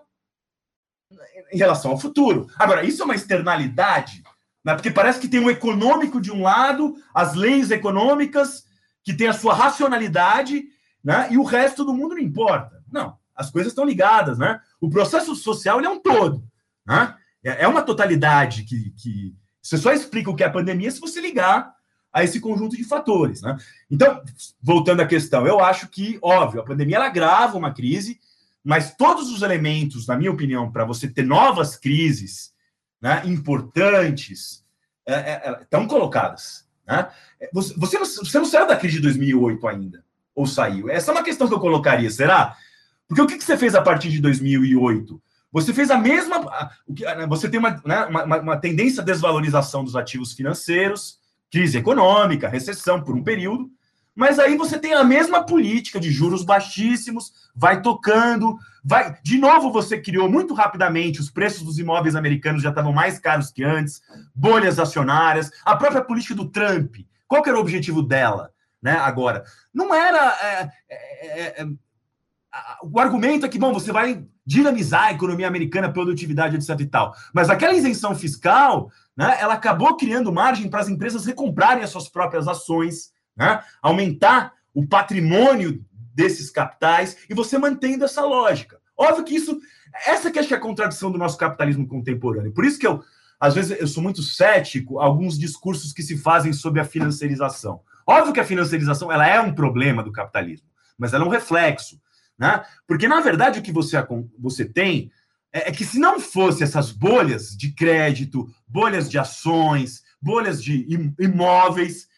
em relação ao futuro. Agora, isso é uma externalidade, né? porque parece que tem o um econômico de um lado, as leis econômicas que tem a sua racionalidade, né? E o resto do mundo não importa. Não, as coisas estão ligadas, né? O processo social é um todo, né? É, é uma totalidade que, que você só explica o que é a pandemia se você ligar a esse conjunto de fatores, né? Então, voltando à questão, eu acho que, óbvio, a pandemia ela agrava uma crise, mas todos os elementos, na minha opinião, para você ter novas crises né, importantes, é, é, estão colocadas. Né? É, você, você, não, você não saiu da crise de 2008 ainda, ou saiu? Essa é uma questão que eu colocaria, será? Porque o que, que você fez a partir de 2008? Você fez a mesma. Né, você tem uma, né, uma, uma, tendência à desvalorização dos ativos financeiros, crise econômica, recessão por um período, mas aí você tem a mesma política de juros baixíssimos, vai tocando, vai. De novo, você criou muito rapidamente os preços dos imóveis americanos já estavam mais caros que antes, bolhas acionárias, a própria política do Trump. Qual era o objetivo dela, né? Agora, não era. É, é, é, é o argumento é que, bom, você vai dinamizar a economia americana, produtividade, etc e tal. Mas aquela isenção fiscal, né, ela acabou criando margem para as empresas recomprarem as suas próprias ações né? aumentar o patrimônio desses capitais e você mantendo essa lógica. Óbvio que isso, essa que acho que é a contradição do nosso capitalismo contemporâneo. Por isso que eu, às vezes, eu sou muito cético a alguns discursos que se fazem sobre a financiarização. Óbvio que a financiarização ela é um problema do capitalismo, mas ela é um reflexo, né? Porque na verdade o que você, você tem é, é que se não fosse essas bolhas de crédito, bolhas de ações, bolhas de imóveis,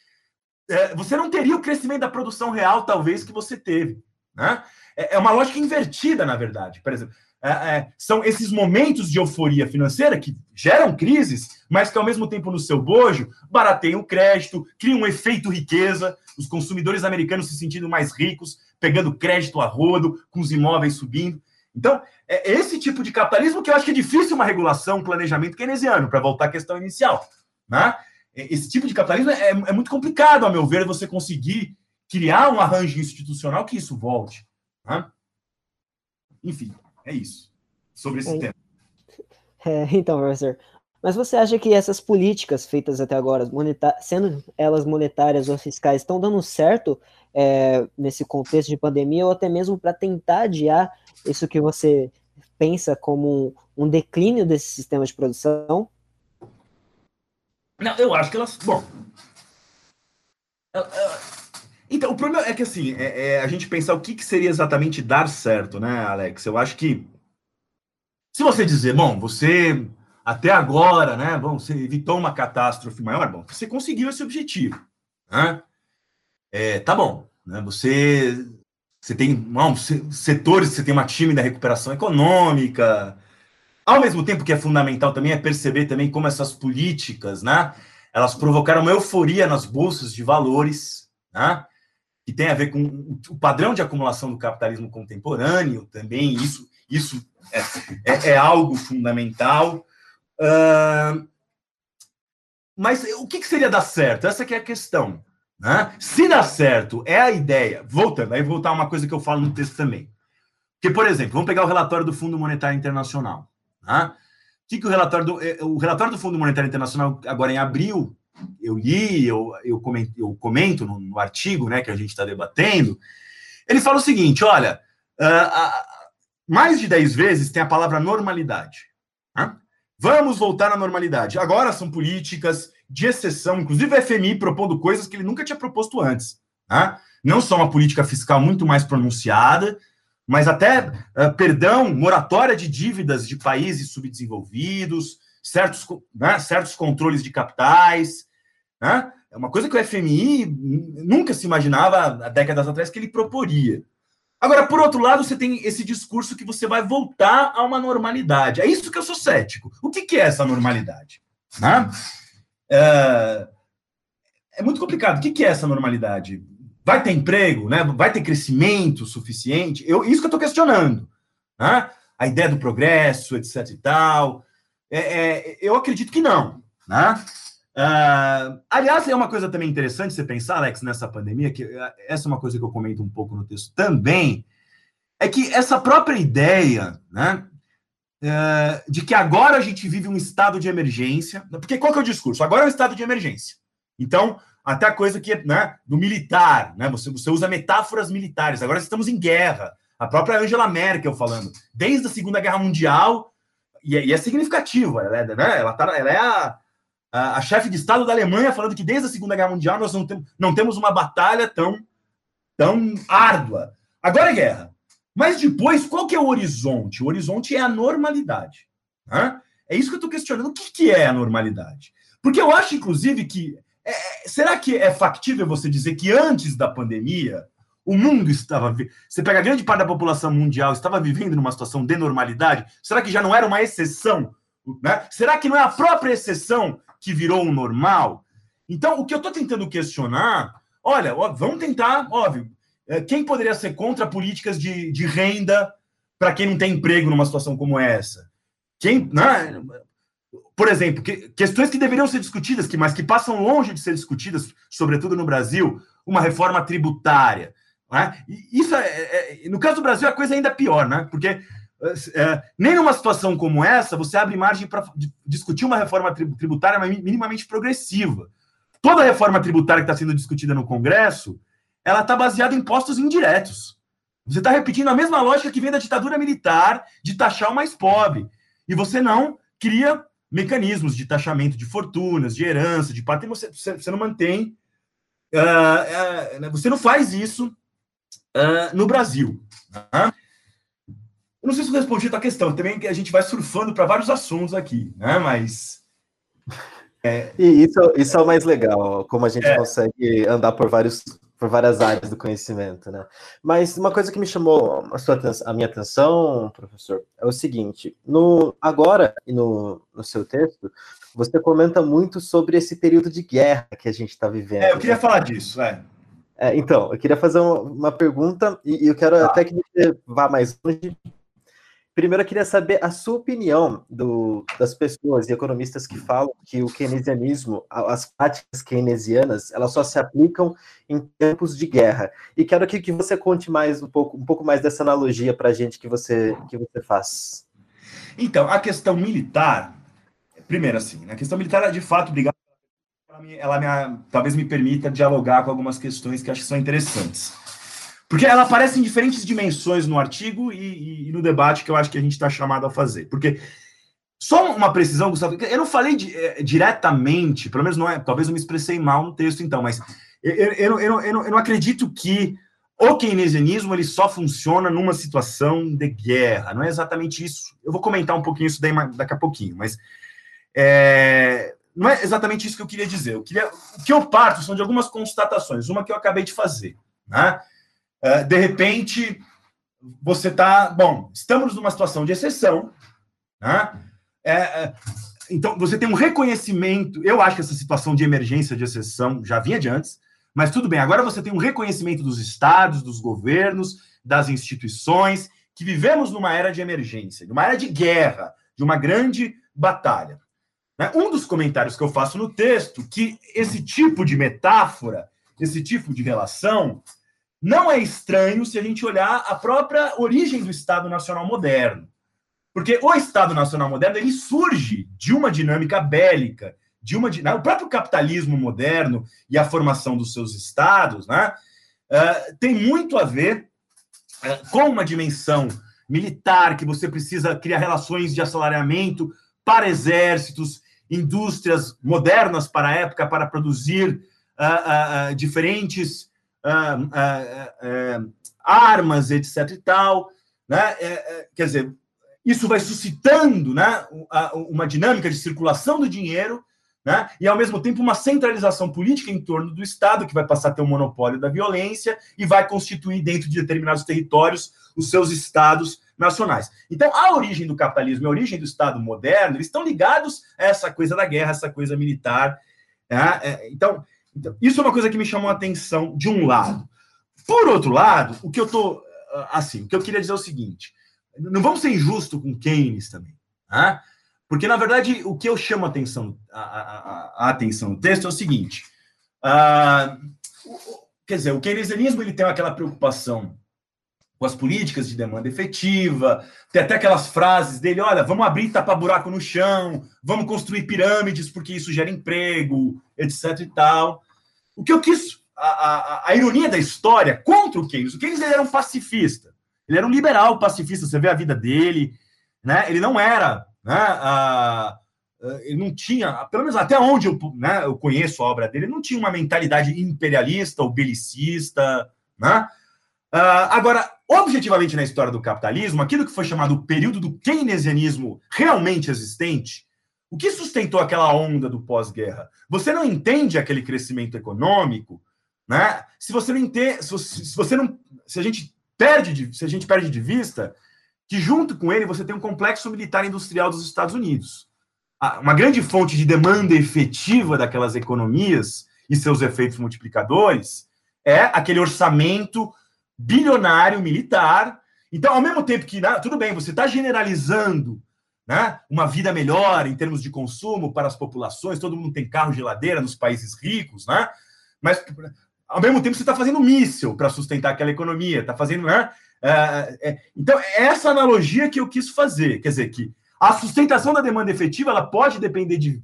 é, você não teria o crescimento da produção real, talvez, que você teve. Né? É, é uma lógica invertida, na verdade. Por exemplo, é, é, são esses momentos de euforia financeira que geram crises, mas que, ao mesmo tempo, no seu bojo, barateiam o crédito, criam um efeito riqueza, os consumidores americanos se sentindo mais ricos, pegando crédito a rodo, com os imóveis subindo. Então, é esse tipo de capitalismo que eu acho que é difícil uma regulação, um planejamento keynesiano, para voltar à questão inicial. Né? Esse tipo de capitalismo é, é muito complicado, a meu ver, você conseguir criar um arranjo institucional que isso volte. Né? Enfim, é isso. Sobre esse é. tema. É, então, professor, mas você acha que essas políticas feitas até agora, sendo elas monetárias ou fiscais, estão dando certo é, nesse contexto de pandemia, ou até mesmo para tentar adiar isso que você pensa como um, declínio desse sistema de produção? Não, eu acho que elas. Bom. Então, o problema é que assim, é, é a gente pensar o que, que seria exatamente dar certo, né, Alex? Eu acho que. Se você dizer, bom, você até agora, né? Bom, você evitou uma catástrofe maior, bom, você conseguiu esse objetivo, né? É, tá bom, né? Você você tem bom, setores, você tem uma time da recuperação econômica. Ao mesmo tempo que é fundamental também é perceber também como essas políticas, né? Elas provocaram uma euforia nas bolsas de valores, né? Que tem a ver com o padrão de acumulação do capitalismo contemporâneo também. Isso, isso é, é, é algo fundamental. Uh, mas o que, que, seria dar certo? Essa é a questão. Né? Se dá certo, é a ideia. Voltando, aí voltar uma coisa que eu falo no texto também. Porque, por exemplo, vamos pegar o relatório do Fundo Monetário Internacional. Né? O que, que o relatório do eh, o relatório do Fundo Monetário Internacional agora em abril eu li, eu, eu comento, eu comento no, no artigo, né, que a gente está debatendo. Ele fala o seguinte: olha, uh, uh, mais de 10 vezes tem a palavra normalidade. Né? Vamos voltar à normalidade. Agora são políticas de exceção, inclusive o FMI propondo coisas que ele nunca tinha proposto antes. Né? Não só uma política fiscal muito mais pronunciada, mas até uh, perdão, moratória de dívidas de países subdesenvolvidos, certos, né, certos controles de capitais. Né? É uma coisa que o FMI nunca se imaginava há décadas atrás que ele proporia. Agora, por outro lado, você tem esse discurso que você vai voltar a uma normalidade. É isso que eu sou cético. O que, que é essa normalidade? Né? É, é, muito complicado. O que, que é essa normalidade? Vai ter emprego? Né? Vai ter crescimento suficiente? Eu, isso que eu estou questionando. Né? A ideia do progresso, etc. e tal. É, é, eu acredito que não. Né? Uh, aliás, é uma coisa também interessante você pensar, Alex, nessa pandemia, que uh, essa é uma coisa que eu comento um pouco no texto também, é que essa própria ideia, né, uh, de que agora a gente vive um estado de emergência, porque qual que é o discurso? Agora é um estado de emergência. Então, até a coisa que, né, do militar, né, você, você usa metáforas militares, agora estamos em guerra. A própria Angela Merkel falando, desde a Segunda Guerra Mundial, e é, e é significativo, ela é, né, ela, tá, ela é a a, chefe de Estado da Alemanha falando que desde a Segunda Guerra Mundial nós não, tem, não temos uma batalha tão, tão árdua. Agora é guerra. Mas depois, qual que é o horizonte? O horizonte é a normalidade. Né? É isso que eu estou questionando. O que, que é a normalidade? Porque eu acho, inclusive, que. É, é será que é factível você dizer que antes da pandemia o mundo estava. Você pega grande parte da população mundial estava vivendo numa situação de normalidade? Será que já não era uma exceção? Né? Será que não é a própria exceção que virou um normal. Então, o que eu estou tentando questionar, olha, ó, vamos tentar, óbvio, quem poderia ser contra políticas de, de renda para quem não tem emprego numa situação como essa? Quem, né? Por exemplo, que, questões que deveriam ser discutidas, que, mas que passam longe de ser discutidas, sobretudo no Brasil, uma reforma tributária. Né? Isso é, é, no caso do Brasil, a coisa é ainda pior, né? Porque é, nem numa situação como essa você abre margem para discutir uma reforma tributária minimamente progressiva. Toda reforma tributária que está sendo discutida no Congresso, ela está baseada em impostos indiretos. Você está repetindo a mesma lógica que vem da ditadura militar de taxar o mais pobre. E você não cria mecanismos de taxamento de fortunas, de herança, de patrimônio. Você, você não mantém. Uh, uh, você não faz isso uh, no Brasil. Tá? Eu não sei se eu respondi a tua questão, também que a gente vai surfando para vários assuntos aqui, né? Mas. É... E isso, isso é o mais legal, como a gente é. consegue andar por, vários, por várias áreas do conhecimento, né? Mas uma coisa que me chamou a, sua, a minha atenção, professor, é o seguinte: no, agora e no, no seu texto, você comenta muito sobre esse período de guerra que a gente está vivendo. É, eu queria né? falar disso, é. é. então, eu queria fazer uma, uma pergunta, e, e eu quero tá. até que você vá mais longe, primeiro eu queria saber a sua opinião do, das pessoas e economistas que falam que o keynesianismo, as práticas keynesianas, elas só se aplicam em tempos de guerra. E quero que, que você conte mais um pouco, um pouco mais dessa analogia para a gente que você, que você faz. Então, a questão militar, primeiro assim, a questão militar, de fato, obrigado, ela, me, ela me, talvez me permita dialogar com algumas questões que acho que são interessantes. Porque ela aparece em diferentes dimensões no artigo e, e, e no debate que eu acho que a gente está chamado a fazer. Porque, só uma precisão, Gustavo, eu não falei de, é, diretamente, pelo menos não é, talvez eu me expressei mal no texto então, mas eu, eu, eu, eu, eu não acredito que o keynesianismo ele só funciona numa situação de guerra. Não é exatamente isso. Eu vou comentar um pouquinho isso daí daqui a pouquinho, mas é, não é exatamente isso que eu queria dizer. Eu queria, o que eu parto são de algumas constatações. Uma que eu acabei de fazer. Né? É, de repente, você está. Bom, estamos numa situação de exceção. Né? É, é, então, você tem um reconhecimento. Eu acho que essa situação de emergência, de exceção, já vinha de antes, mas tudo bem. Agora você tem um reconhecimento dos estados, dos governos, das instituições, que vivemos numa era de emergência, numa era de guerra, de uma grande batalha. Né? Um dos comentários que eu faço no texto que esse tipo de metáfora, esse tipo de relação, não é estranho se a gente olhar a própria origem do Estado Nacional moderno. Porque o Estado Nacional moderno ele surge de uma dinâmica bélica, de uma né, o próprio capitalismo moderno e a formação dos seus estados, né, uh, tem muito a ver uh, com uma dimensão militar que você precisa criar relações de assalariamento para exércitos, indústrias modernas para a época para produzir uh, diferentes uh, uh, armas, etc. e tal. Né? É, é, quer dizer, isso vai suscitando né, uma dinâmica de circulação do dinheiro né? e, ao mesmo tempo, uma centralização política em torno do Estado, que vai passar a ter um monopólio da violência e vai constituir, dentro de determinados territórios, os seus estados nacionais. Então, a origem do capitalismo e a origem do Estado moderno, eles estão ligados a essa coisa da guerra, essa coisa militar. Né? É, então, então, isso é uma coisa que me chamou a atenção de um lado. Por outro lado, o que eu tô ah, assim, o que eu queria dizer é o seguinte: não vamos ser injustos com Keynes também, né? Porque na verdade o que eu chamo a atenção a, a, a atenção no texto é o seguinte: uh, quer dizer, o keynesianismo ele tem aquela preocupação com as políticas de demanda efetiva, tem até aquelas frases dele, olha, vamos abrir tapa buraco no chão, vamos construir pirâmides porque isso gera emprego, etc e tal. O que eu quis, a, a, a ironia da história contra o Keynes, o Keynes ele era um pacifista, ele era um liberal pacifista, você vê a vida dele, né? Ele não era, né? A, ele não tinha, pelo menos até onde eu, né, eu conheço a obra dele, ele não tinha uma mentalidade imperialista ou belicista, né? Uh, agora, objetivamente na história do capitalismo, aquilo que foi chamado o período do keynesianismo realmente existente, o que sustentou aquela onda do pós-guerra? Você não entende aquele crescimento econômico, né? Se você não entende, se você não, se a gente perde de, se a gente perde de vista que junto com ele você tem um complexo militar industrial dos Estados Unidos, uma grande fonte de demanda efetiva daquelas economias e seus efeitos multiplicadores é aquele orçamento bilionário militar. Então, ao mesmo tempo que, né, tudo bem, você está generalizando né, uma vida melhor em termos de consumo para as populações, todo mundo tem carro, geladeira nos países ricos, né? Mas, ao mesmo tempo, você está fazendo míssil para sustentar aquela economia, está fazendo. Né, é, é, então, essa analogia que eu quis fazer. Quer dizer, que a sustentação da demanda efetiva ela pode depender de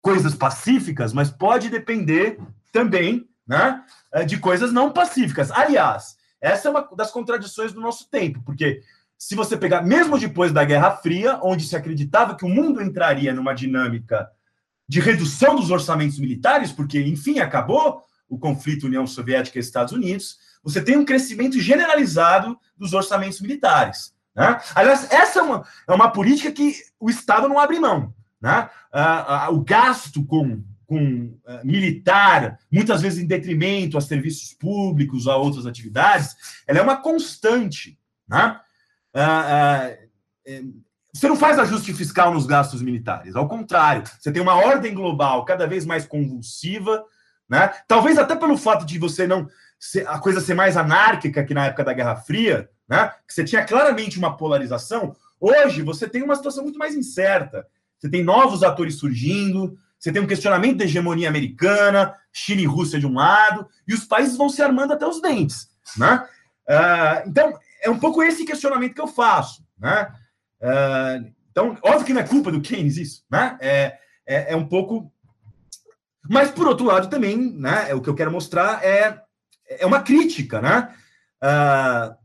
coisas pacíficas, mas pode depender também né, de coisas não pacíficas. Aliás, essa é uma das contradições do nosso tempo, porque se você pegar, mesmo depois da Guerra Fria, onde se acreditava que o mundo entraria numa dinâmica de redução dos orçamentos militares, porque, enfim, acabou o conflito União Soviética e Estados Unidos, você tem um crescimento generalizado dos orçamentos militares. Né? Aliás, essa é uma, é uma política que o Estado não abre mão. Né? Ah, ah, o gasto com com uh, militar, muitas vezes em detrimento a serviços públicos, a outras atividades, ela é uma constante. Né? Uh, uh, você não faz ajuste fiscal nos gastos militares, ao contrário, você tem uma ordem global cada vez mais convulsiva, né? talvez até pelo fato de você não a coisa ser mais anárquica que na época da Guerra Fria, né? Que você tinha claramente uma polarização. Hoje você tem uma situação muito mais incerta. Você tem novos atores surgindo, você tem um questionamento da hegemonia americana, China e Rússia de um lado, e os países vão se armando até os dentes, né? Uh, então é um pouco esse questionamento que eu faço, né? Uh, então, óbvio que não é culpa do Keynes isso, né? É, é, é, um pouco. Mas, por outro lado, também, né? É, o que eu quero mostrar é, é uma crítica, né? Uh,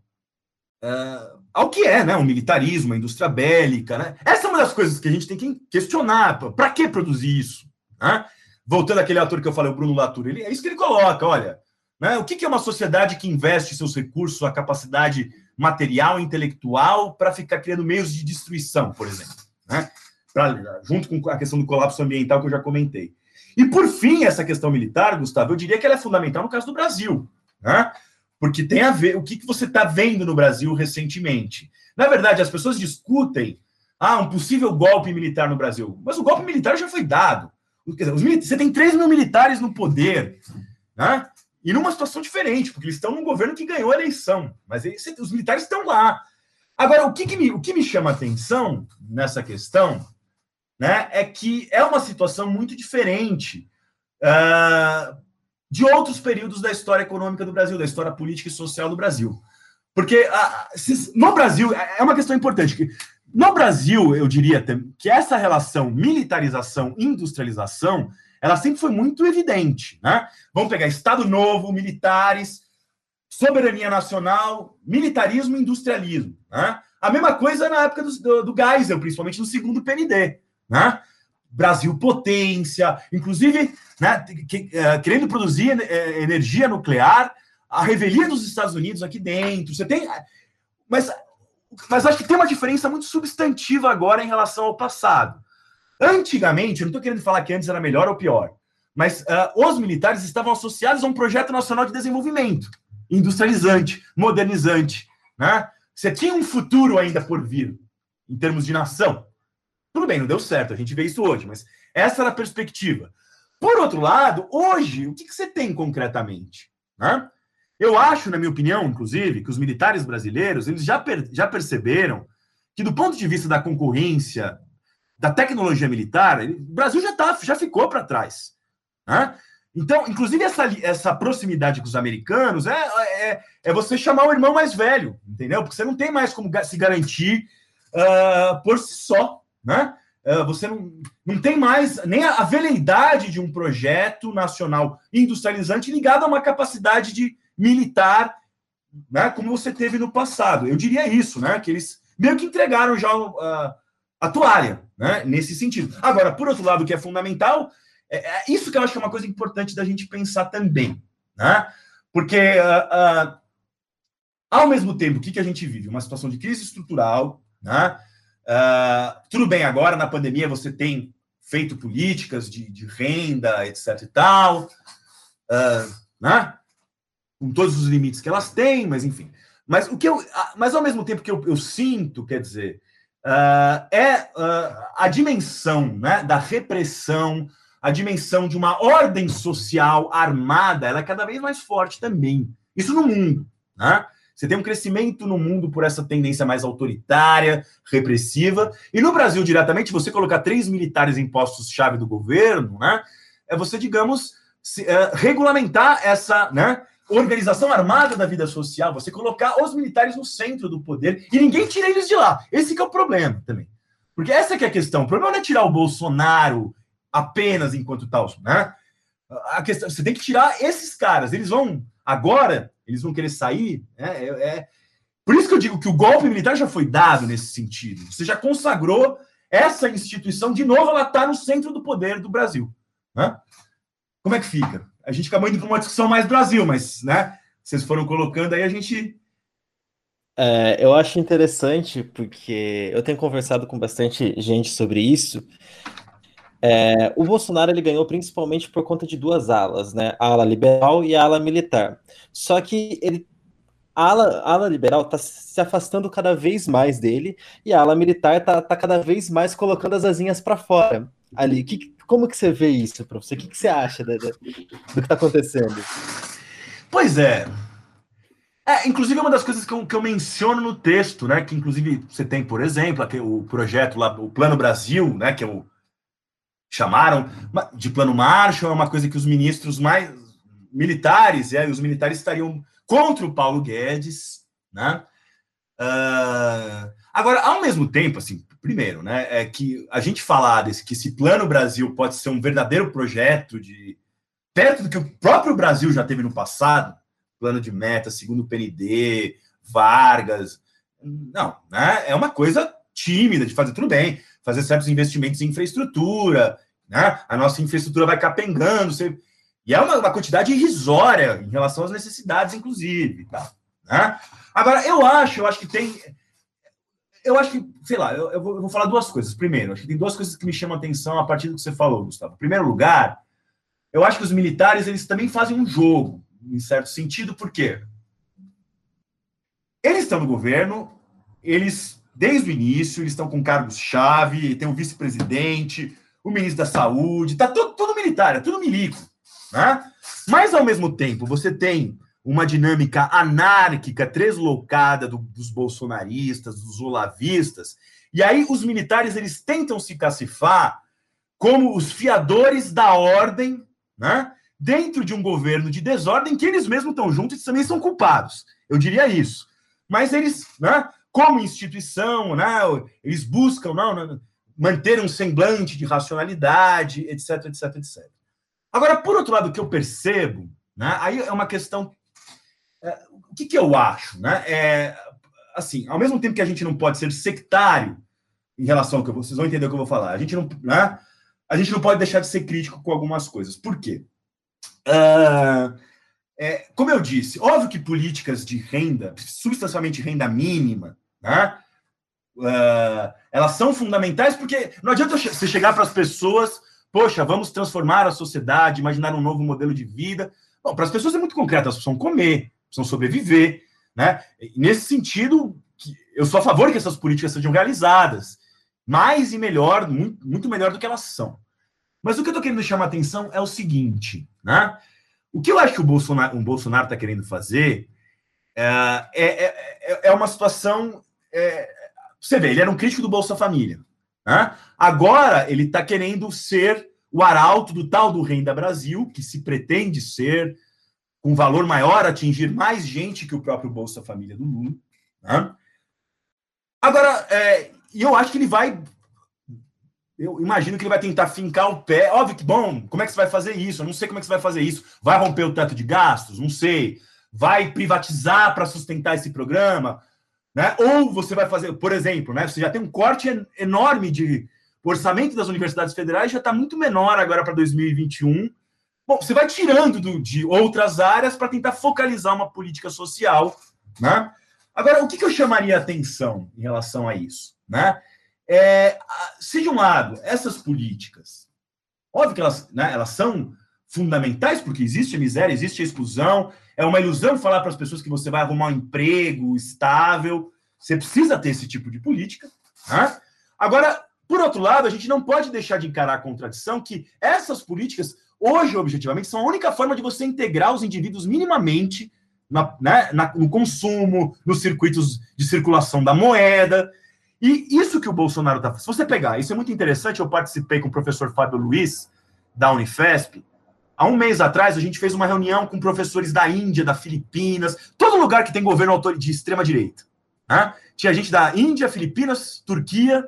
ao que é, né? O militarismo, a indústria bélica, né? Essa é uma das coisas que a gente tem que questionar. Para que produzir isso? Né? Voltando àquele ator que eu falei, o Bruno Latour, ele, é isso que ele coloca, olha. Né? O que, que é uma sociedade que investe seus recursos, a capacidade material, intelectual, para ficar criando meios de destruição, por exemplo? Né? Pra, junto com a questão do colapso ambiental que eu já comentei. E, por fim, essa questão militar, Gustavo, eu diria que ela é fundamental no caso do Brasil. Né? Porque tem a ver o que, que você está vendo no Brasil recentemente. Na verdade, as pessoas discutem ah, um possível golpe militar no Brasil. Mas o golpe militar já foi dado. Você tem 3 mil militares no poder. Né? E numa situação diferente, porque eles estão num governo que ganhou a eleição, mas eles, os militares estão lá. Agora, o que, que, me, o que me chama atenção nessa questão né, é que é uma situação muito diferente uh, de outros períodos da história econômica do Brasil, da história política e social do Brasil. Porque uh, no Brasil, é, é uma questão importante, que no Brasil, eu diria que essa relação militarização-industrialização ela sempre foi muito evidente. Né? Vamos pegar Estado Novo, militares, soberania nacional, militarismo e industrialismo. Né? A mesma coisa na época do, do, do Geisel, principalmente no segundo PND. Né? Brasil potência, inclusive né, que, uh, querendo produzir uh, energia nuclear, a revelia dos Estados Unidos aqui dentro. Você tem. Mas, mas acho que tem uma diferença muito substantiva agora em relação ao passado. Antigamente, eu não estou querendo falar que antes era melhor ou pior, mas uh, os militares estavam associados a um projeto nacional de desenvolvimento, industrializante, modernizante. Né? Você tinha um futuro ainda por vir, em termos de nação. Tudo bem, não deu certo, a gente vê isso hoje, mas essa era a perspectiva. Por outro lado, hoje, o que, que você tem concretamente? Né? Eu acho, na minha opinião, inclusive, que os militares brasileiros eles já, per já perceberam que, do ponto de vista da concorrência da tecnologia militar, o Brasil já, tá, já ficou para trás. Né? Então, inclusive, essa, essa proximidade com os americanos é, é, é, você chamar o irmão mais velho, entendeu? Porque você não tem mais como se garantir uh, por si só. Né? Uh, você não, não tem mais nem a, a veleidade de um projeto nacional industrializante ligado a uma capacidade de militar, né, como você teve no passado. Eu diria isso, né? Que eles meio que entregaram já uh, a toalha, né? Nesse sentido. Agora, por outro lado, o que é fundamental, é, é isso que eu acho que é uma coisa importante da gente pensar também, né? Porque, uh, uh, ao mesmo tempo, o que, que a gente vive? Uma situação de crise estrutural, né? Uh, tudo bem, agora na pandemia você tem feito políticas de, de renda, etc e tal, né? Com todos os limites que elas têm, mas enfim. Mas o que eu, mas ao mesmo tempo que eu, eu sinto, quer dizer, uh, é uh, a dimensão né, da repressão, a dimensão de uma ordem social armada, ela é cada vez mais forte também. Isso no mundo. Né? Você tem um crescimento no mundo por essa tendência mais autoritária, repressiva. E no Brasil, diretamente, você colocar três militares em postos-chave do governo, né, é você, digamos, se, uh, regulamentar essa, né, organização armada da vida social, você colocar os militares no centro do poder e ninguém tira eles de lá. Esse é o problema também. Porque essa é a questão. O problema não é tirar o Bolsonaro apenas enquanto tal, né? A questão, você tem que tirar esses caras. Eles vão agora, eles vão querer sair. Né? É, é, por isso que eu digo que o golpe militar já foi dado nesse sentido. Você já consagrou essa instituição de novo. Ela está no centro do poder do Brasil. Né? Como é que fica? A gente acabou indo para uma discussão mais Brasil, mas, né? Vocês foram colocando aí, a gente. É, eu acho interessante, porque eu tenho conversado com bastante gente sobre isso. É, o Bolsonaro ele ganhou principalmente por conta de duas alas, né? A ala liberal e a ala militar. Só que ele, a, ala, a ala liberal está se afastando cada vez mais dele e a ala militar está tá cada vez mais colocando as asinhas para fora ali. Que, como que você vê isso, professor? O que, que você acha do, do que está acontecendo? Pois é. É, inclusive é uma das coisas que eu, que eu menciono no texto, né? Que inclusive você tem, por exemplo, o projeto lá, o Plano Brasil, né? Que é o chamaram de Plano Marshall, é uma coisa que os ministros mais militares, é, os militares estariam contra o Paulo Guedes, né? Uh, agora, ao mesmo tempo, assim, primeiro, né, é que a gente falar desse que esse Plano Brasil pode ser um verdadeiro projeto de perto do que o próprio Brasil já teve no passado, plano de meta, segundo o PND, Vargas, não, né? É uma coisa tímida de fazer tudo bem, fazer certos investimentos em infraestrutura, né? A nossa infraestrutura vai capengando, você... e é uma, uma, quantidade irrisória em relação às necessidades, inclusive, tá? Né? Agora, eu acho, eu acho que tem eu acho que, sei lá, eu, eu, vou, eu, vou, falar duas coisas. Primeiro, acho que tem duas coisas que me chamam a atenção a partir do que você falou, Gustavo. Em primeiro lugar, eu acho que os militares eles também fazem um jogo, em certo sentido, porque eles estão no governo, eles, desde o início, eles estão com cargos-chave, tem o vice-presidente, o ministro da saúde, tá tudo, tudo militar, é tudo milico, né? Mas, ao mesmo tempo, você tem uma dinâmica anárquica, deslocada do, dos bolsonaristas, dos olavistas, e aí os militares eles tentam se cacifar como os fiadores da ordem, né? Dentro de um governo de desordem que eles mesmos estão juntos e também são culpados. Eu diria isso. Mas eles, né, como instituição, né, eles buscam não, manter um semblante de racionalidade, etc, etc, etc. Agora, por outro lado, o que eu percebo, né, aí é uma questão é, o que, que eu acho? Né? É, assim, ao mesmo tempo que a gente não pode ser sectário em relação ao que eu, vocês vão entender o que eu vou falar, a gente não, né? a gente não pode deixar de ser crítico com algumas coisas. Por quê? Uh, é, como eu disse, óbvio que políticas de renda, substancialmente renda mínima, né? Uh, elas são fundamentais porque não adianta você chegar para as pessoas, poxa, vamos transformar a sociedade, imaginar um novo modelo de vida. Bom, para as pessoas é muito concreto, elas precisam comer, precisam sobreviver, né? E nesse sentido, eu sou a favor que essas políticas sejam realizadas, mais e melhor, muito, melhor do que elas são. Mas o que eu estou querendo chamar a atenção é o seguinte, né? O que eu acho que o Bolsonaro, Bolsonaro está querendo fazer é, é, é, é, uma situação. É, você vê, ele era um crítico do Bolsa Família. Né? Agora ele está querendo ser o arauto do tal do Renda Brasil, que se pretende ser com valor maior, atingir mais gente que o próprio Bolsa Família do Lula. Né? Agora, é, eu acho que ele vai. Eu imagino que ele vai tentar fincar o pé. Óbvio que, bom, como é que você vai fazer isso? Eu não sei como é que você vai fazer isso. Vai romper o teto de gastos? Não sei. Vai privatizar para sustentar esse programa? Né? Ou você vai fazer, por exemplo, né? Você já tem um corte enorme de orçamento das universidades federais já está muito menor agora para 2021 Bom, você vai tirando do, de outras áreas para tentar focalizar uma política social, né? Agora, o que, que eu chamaria atenção em relação a isso, né? É, se de um lado essas políticas, óbvio que elas, né, elas são fundamentais porque existe miséria, existe exclusão, é uma ilusão falar para as pessoas que você vai arrumar um emprego estável, você precisa ter esse tipo de política. Né? Agora, por outro lado, a gente não pode deixar de encarar a contradição que essas políticas Hoje, objetivamente, são a única forma de você integrar os indivíduos minimamente na, né, na, no consumo, nos circuitos de circulação da moeda. E isso que o Bolsonaro está fazendo. Se você pegar, isso é muito interessante. Eu participei com o professor Fábio Luiz, da Unifesp. Há um mês atrás, a gente fez uma reunião com professores da Índia, da Filipinas, todo lugar que tem governo de extrema-direita. Né? Tinha gente da Índia, Filipinas, Turquia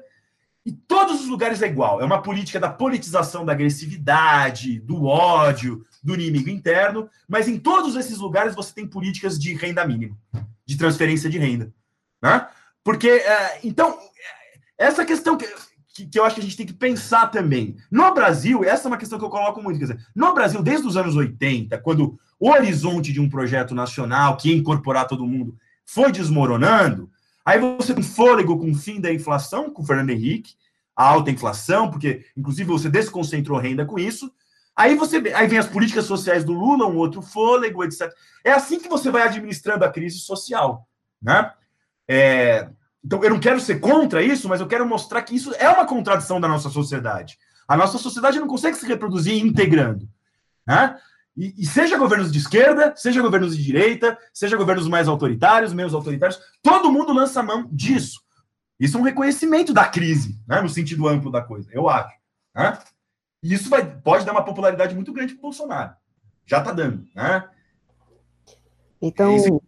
e todos os lugares é igual. É uma política da politização da agressividade, do ódio, do inimigo interno, mas em todos esses lugares você tem políticas de renda mínima, de transferência de renda. Né? Porque, é, então, essa questão que, que, que, eu acho que a gente tem que pensar também. No Brasil, essa é uma questão que eu coloco muito. Quer dizer, no Brasil, desde os anos 80, quando o horizonte de um projeto nacional que ia incorporar todo mundo foi desmoronando, Aí você tem fôlego com o fim da inflação, com o Fernando Henrique, a alta inflação, porque inclusive você desconcentrou renda com isso. Aí você aí vem as políticas sociais do Lula, um outro fôlego, etc. É assim que você vai administrando a crise social, né? É, então eu não quero ser contra isso, mas eu quero mostrar que isso é uma contradição da nossa sociedade. A nossa sociedade não consegue se reproduzir integrando, né? E, e, seja governos de esquerda, seja governos de direita, seja governos mais autoritários, menos autoritários, todo mundo lança mão disso. Isso é um reconhecimento da crise, né, no sentido amplo da coisa, eu acho. Né? E isso vai, pode dar uma popularidade muito grande para o Bolsonaro. Já está dando. Né? Então,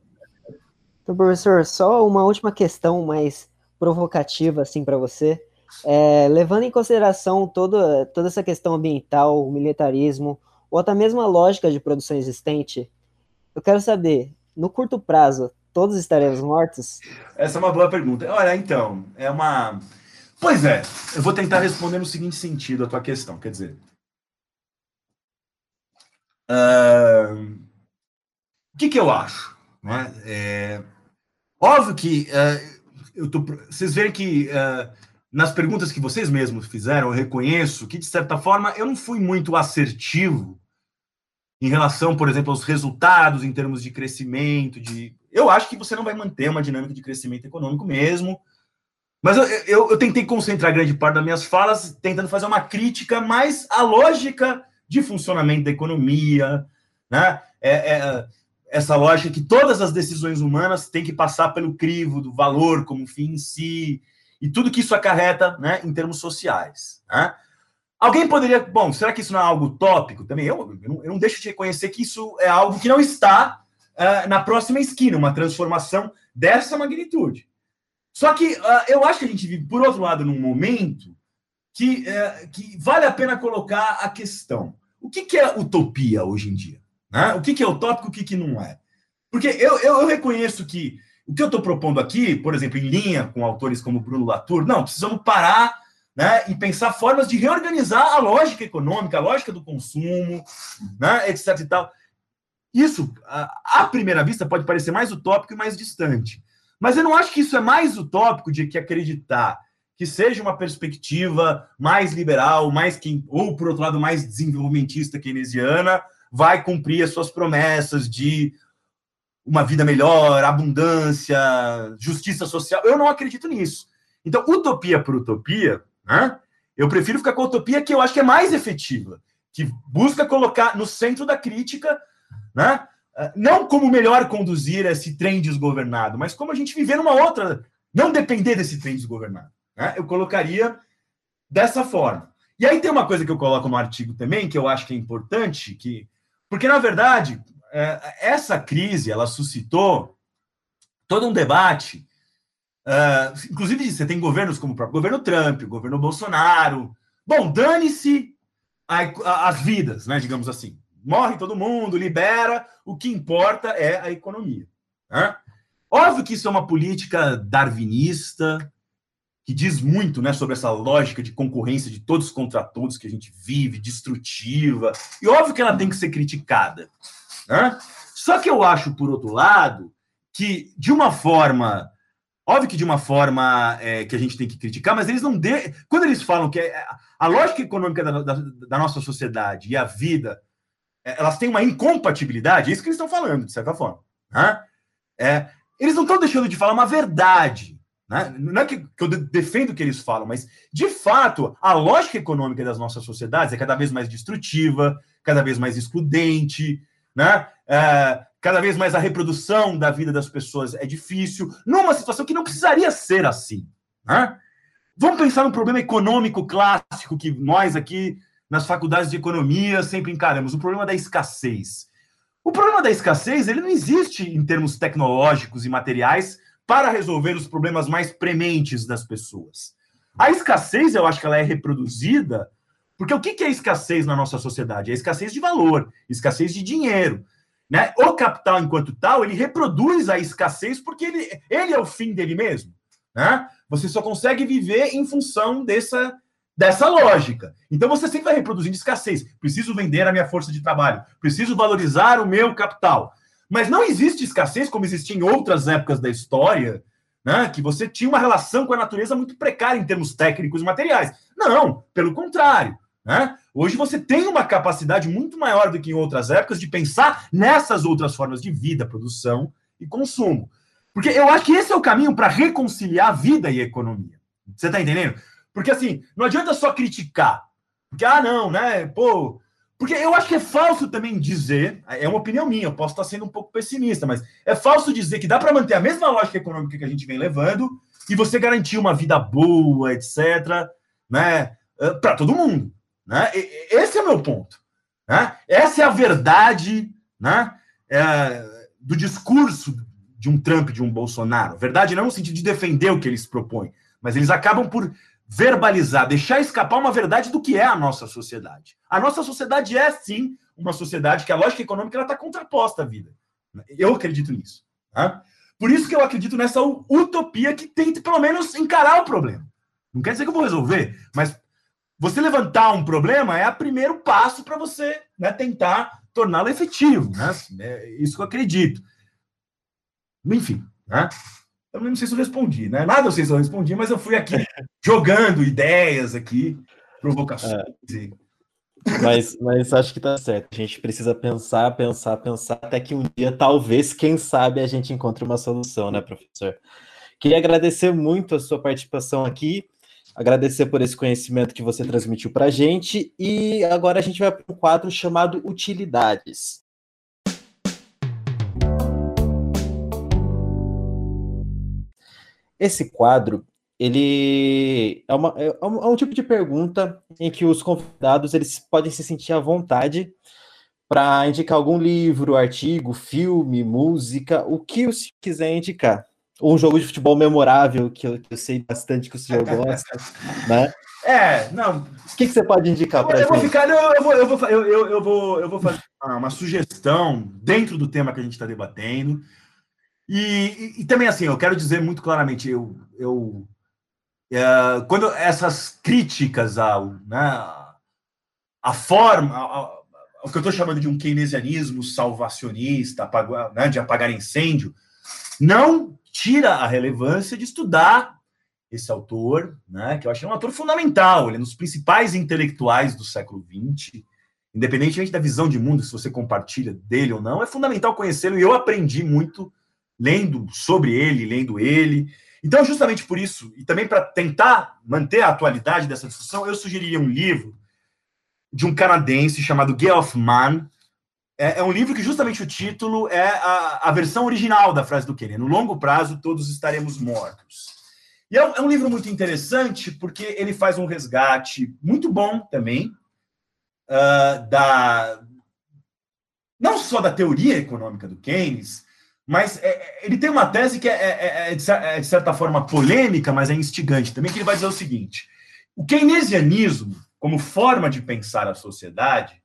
então, professor, só uma última questão mais provocativa assim para você. É, levando em consideração toda, toda essa questão ambiental, o militarismo, ou até mesmo a lógica de produção existente, eu quero saber, no curto prazo, todos estaremos mortos? Essa é uma boa pergunta. Olha, então, é uma. Pois é, eu vou tentar responder no seguinte sentido a tua questão. Quer dizer. Uh... O que, que eu acho? Né? É... Óbvio que uh, eu tô... vocês verem que uh, nas perguntas que vocês mesmos fizeram, eu reconheço que, de certa forma, eu não fui muito assertivo em relação, por exemplo, aos resultados em termos de crescimento, de. Eu acho que você não vai manter uma dinâmica de crescimento econômico mesmo. Mas eu, eu, eu tentei concentrar grande parte das minhas falas tentando fazer uma crítica mais à lógica de funcionamento da economia, né? É, é, essa lógica que todas as decisões humanas têm que passar pelo crivo do valor como fim em si, e tudo que isso acarreta né, em termos sociais. Né? Alguém poderia. Bom, será que isso não é algo tópico? Também eu, eu, não, eu não deixo de reconhecer que isso é algo que não está uh, na próxima esquina, uma transformação dessa magnitude. Só que uh, eu acho que a gente vive, por outro lado, num momento que, uh, que vale a pena colocar a questão: o que, que é utopia hoje em dia? Né? O que, que é utópico, o que, que não é? Porque eu, eu, eu reconheço que o que eu estou propondo aqui, por exemplo, em linha com autores como Bruno Latour, não, precisamos parar né, e pensar formas de reorganizar a lógica econômica, a lógica do consumo, né, etc. E tal. Isso, à primeira vista, pode parecer mais utópico e mais distante. Mas eu não acho que isso é mais utópico de que acreditar que seja uma perspectiva mais liberal, mais que, ou, por outro lado, mais desenvolvimentista keynesiana, vai cumprir as suas promessas de uma vida melhor, abundância, justiça social. Eu não acredito nisso. Então, utopia por utopia, né? Eu prefiro ficar com a utopia que eu acho que é mais efetiva, que busca colocar no centro da crítica, né? Não como melhor conduzir esse trem desgovernado, mas como a gente viver numa outra, não depender desse trem desgovernado. Né? Eu colocaria dessa forma. E aí tem uma coisa que eu coloco no artigo também, que eu acho que é importante, que porque na verdade é, essa crise ela suscitou todo um debate Uh, inclusive, você tem governos como o próprio governo Trump, o governo Bolsonaro. Bom, dane-se as vidas, né? Digamos assim. Morre todo mundo, libera. O que importa é a economia. Né? Óbvio que isso é uma política darwinista, que diz muito né, sobre essa lógica de concorrência de todos contra todos que a gente vive, destrutiva. E óbvio que ela tem que ser criticada. Né? Só que eu acho, por outro lado, que de uma forma Óbvio que de uma forma é, que a gente tem que criticar, mas eles não de... quando eles falam que é, a lógica econômica da, da, da, nossa sociedade e a vida elas têm uma incompatibilidade, é isso que eles estão falando, de certa forma. Né? É, eles não estão deixando de falar uma verdade. Né? Não é que, que eu defendo o que eles falam, mas, de fato, a lógica econômica das nossas sociedades é cada vez mais destrutiva, cada vez mais excludente, né? É, cada vez mais a reprodução da vida das pessoas é difícil, numa situação que não precisaria ser assim. Né? Vamos pensar no problema econômico clássico que nós aqui nas faculdades de economia sempre encaramos, o problema da escassez. O problema da escassez ele não existe em termos tecnológicos e materiais para resolver os problemas mais prementes das pessoas. A escassez, eu acho que ela é reproduzida porque o que é escassez na nossa sociedade? É escassez de valor, escassez de dinheiro. Né? O capital, enquanto tal, ele reproduz a escassez porque ele, ele é o fim dele mesmo. Né? Você só consegue viver em função dessa, dessa lógica. Então você sempre vai reproduzindo escassez. Preciso vender a minha força de trabalho, preciso valorizar o meu capital. Mas não existe escassez como existia em outras épocas da história, né? que você tinha uma relação com a natureza muito precária em termos técnicos e materiais. Não, pelo contrário. Né? Hoje você tem uma capacidade muito maior do que em outras épocas de pensar nessas outras formas de vida, produção e consumo. Porque eu acho que esse é o caminho para reconciliar vida e economia. Você está entendendo? Porque assim, não adianta só criticar. Porque, ah, não, né? Pô, Porque eu acho que é falso também dizer, é uma opinião minha, eu posso estar sendo um pouco pessimista, mas é falso dizer que dá para manter a mesma lógica econômica que a gente vem levando e você garantir uma vida boa, etc., né, eh, para todo mundo. Né? Esse é o meu ponto. Né? Essa é a verdade né, é, do discurso de um Trump, de um Bolsonaro. Verdade não no sentido de defender o que eles propõem, mas eles acabam por verbalizar, deixar escapar uma verdade do que é a nossa sociedade. A nossa sociedade é, sim, uma sociedade que a lógica econômica está contraposta à vida. Eu acredito nisso. Tá? Por isso que eu acredito nessa utopia que tente, pelo menos, encarar o problema. Não quer dizer que eu vou resolver, mas você levantar um problema é o primeiro passo para você né, tentar torná-lo efetivo. Né? É isso que eu acredito. Enfim, né? Eu não sei se eu respondi, né? Nada eu sei se eu respondi, mas eu fui aqui jogando ideias aqui, provocações. É. Mas, mas acho que tá certo. A gente precisa pensar, pensar, pensar, até que um dia, talvez, quem sabe, a gente encontre uma solução, né, professor? Queria agradecer muito a sua participação aqui, agradecer por esse conhecimento que você transmitiu para a gente, e agora a gente vai para um quadro chamado Utilidades. Esse quadro, ele é, uma, é, é um, é um tipo de pergunta em que os convidados eles podem se sentir à vontade para indicar algum livro, artigo, filme, música, o que você quiser indicar. Ou um jogo de futebol memorável, que eu, que eu sei bastante que o senhor gosta, né? É, não. O que, que você pode indicar para gente? Eu vou ficar, eu, eu, vou, eu, vou, eu, eu, vou, eu vou fazer uma, uma sugestão dentro do tema que a gente está debatendo. E, e, e, também, assim, eu quero dizer muito claramente, eu, eu é, quando essas críticas ao, né, a forma, o que eu estou chamando de um keynesianismo salvacionista, né, de apagar incêndio, não tira a relevância de estudar esse autor, né, que eu achei um autor fundamental, ele é um dos principais intelectuais do século XX, independentemente da visão de mundo, se você compartilha dele ou não, é fundamental conhecê-lo e eu aprendi muito lendo sobre ele, lendo ele. Então, justamente por isso, e também para tentar manter a atualidade dessa discussão, eu sugeriria um livro de um canadense chamado Geoff Mann. É, é, um livro que justamente o título é a, a versão original da frase do Kenny. No longo prazo, todos estaremos mortos. E é um, é um livro muito interessante porque ele faz um resgate muito bom também uh, da não só da teoria econômica do Keynes, mas é, é, ele tem uma tese que é, é, é, é, de certa forma polêmica, mas é instigante também, que ele vai dizer o seguinte: o keynesianismo, como forma de pensar a sociedade,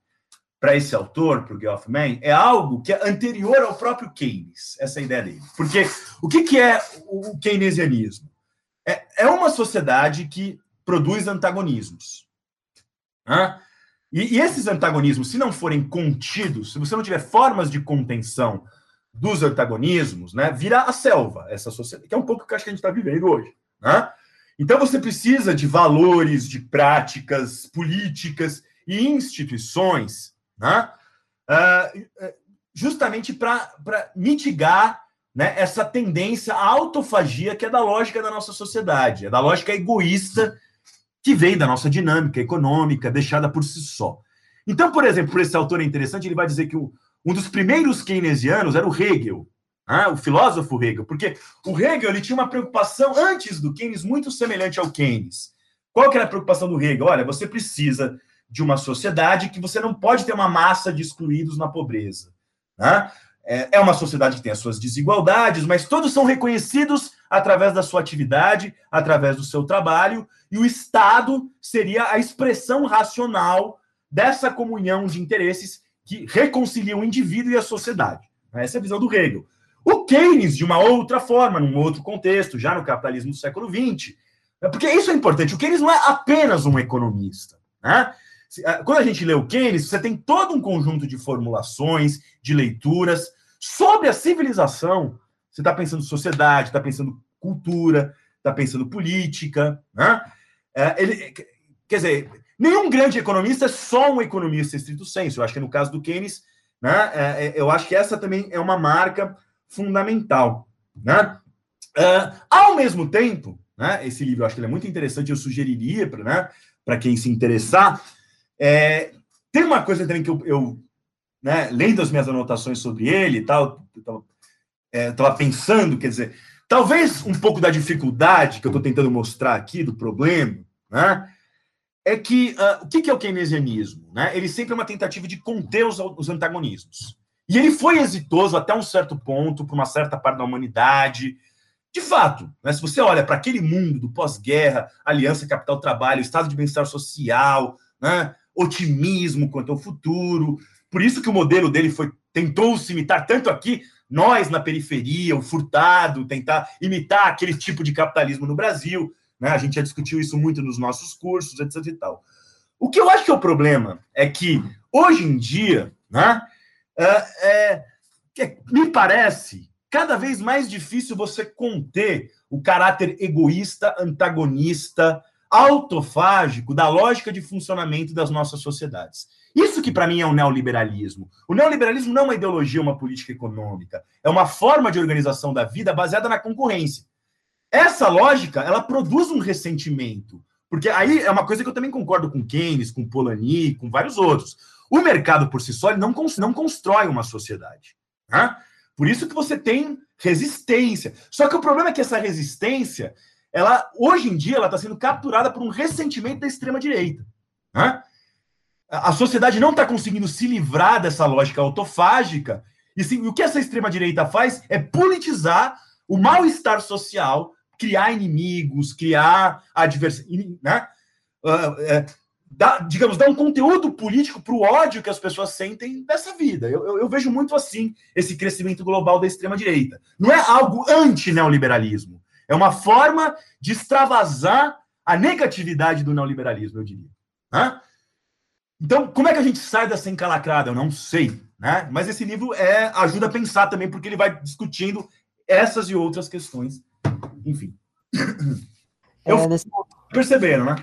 para esse autor, para o Geoff Mann, é algo que é anterior ao próprio Keynes, essa é ideia dele. Porque o que, que é o keynesianismo? É, é uma sociedade que produz antagonismos. Né? E, e esses antagonismos, se não forem contidos, se você não tiver formas de contenção dos antagonismos, né, vira a selva, essa sociedade, que é um pouco o que acho que a gente está vivendo hoje. Né? Então você precisa de valores, de práticas políticas e instituições, né, uh, justamente para mitigar né, essa tendência à autofagia que é da lógica da nossa sociedade, é da lógica egoísta que vem da nossa dinâmica econômica, deixada por si só. Então, por exemplo, por esse autor é interessante, ele vai dizer que o, um dos primeiros keynesianos era o Hegel, né? o filósofo Hegel, porque o Hegel ele tinha uma preocupação antes do Keynes muito semelhante ao Keynes. Qual que era a preocupação do Hegel? Olha, você precisa de uma sociedade que você não pode ter uma massa de excluídos na pobreza. Né? É, é uma sociedade que tem as suas desigualdades, mas todos são reconhecidos através da sua atividade, através do seu trabalho, e o Estado seria a expressão racional dessa comunhão de interesses que reconcilia o indivíduo e a sociedade. Essa é a visão do Hegel. O Keynes, de uma outra forma, num outro contexto, já no capitalismo do século XX, é porque isso é importante. O Keynes não é apenas um economista. Né? Ah, quando a gente lê o Keynes, você tem todo um conjunto de formulações, de leituras sobre a civilização. Você está pensando sociedade, está pensando cultura, está pensando política. Né? É, ele, quer dizer, Nenhum grande economista é só um economista estrito senso. Eu acho que no caso do Keynes, né, é, é, eu acho que essa também é uma marca fundamental. Né? Uh, ao mesmo tempo, né, esse livro eu acho que é muito interessante, eu sugeriria para né, quem se interessar, é, tem uma coisa também que eu, eu né, lendo as minhas anotações sobre ele e tal, estava é, pensando, quer dizer, talvez um pouco da dificuldade que eu estou tentando mostrar aqui, do problema, né, é que uh, o que, que é o keynesianismo? Né? Ele sempre é uma tentativa de conter os, os antagonismos. E ele foi exitoso até um certo ponto, para uma certa parte da humanidade. De fato, né, se você olha para aquele mundo do pós-guerra, aliança capital-trabalho, estado de bem-estar social, né, otimismo quanto ao futuro, por isso que o modelo dele foi tentou se imitar tanto aqui, nós na periferia, o furtado, tentar imitar aquele tipo de capitalismo no Brasil. Né? A gente já discutiu isso muito nos nossos cursos, etc. E tal. O que eu acho que é o problema é que, hoje em dia, né, é, é, me parece cada vez mais difícil você conter o caráter egoísta, antagonista, autofágico da lógica de funcionamento das nossas sociedades. Isso que para mim é o neoliberalismo. O neoliberalismo não é uma ideologia, uma política econômica, é uma forma de organização da vida baseada na concorrência. Essa lógica, ela produz um ressentimento, porque aí é uma coisa que eu também concordo com Keynes, com Polanyi, com vários outros. O mercado por si só não, não constrói uma sociedade. Né? Por isso que você tem resistência. Só que o problema é que essa resistência, ela hoje em dia, ela está sendo capturada por um ressentimento da extrema direita. Né? a sociedade não está conseguindo se livrar dessa lógica autofágica. E, sim, o que essa extrema-direita faz é politizar o mal-estar social, criar inimigos, criar adversidade, né? Uh, é, dá, digamos, dar um conteúdo político para o ódio que as pessoas sentem dessa vida. Eu, eu, eu, vejo muito assim esse crescimento global da extrema-direita. Não é algo anti-neoliberalismo. É uma forma de extravasar a negatividade do neoliberalismo, eu diria. Né? Então, como é que a gente sai dessa encalacrada? Eu não sei, né? Mas esse livro é ajuda a pensar também, porque ele vai discutindo essas e outras questões. Enfim. É, Eu nesse... perceberam, né?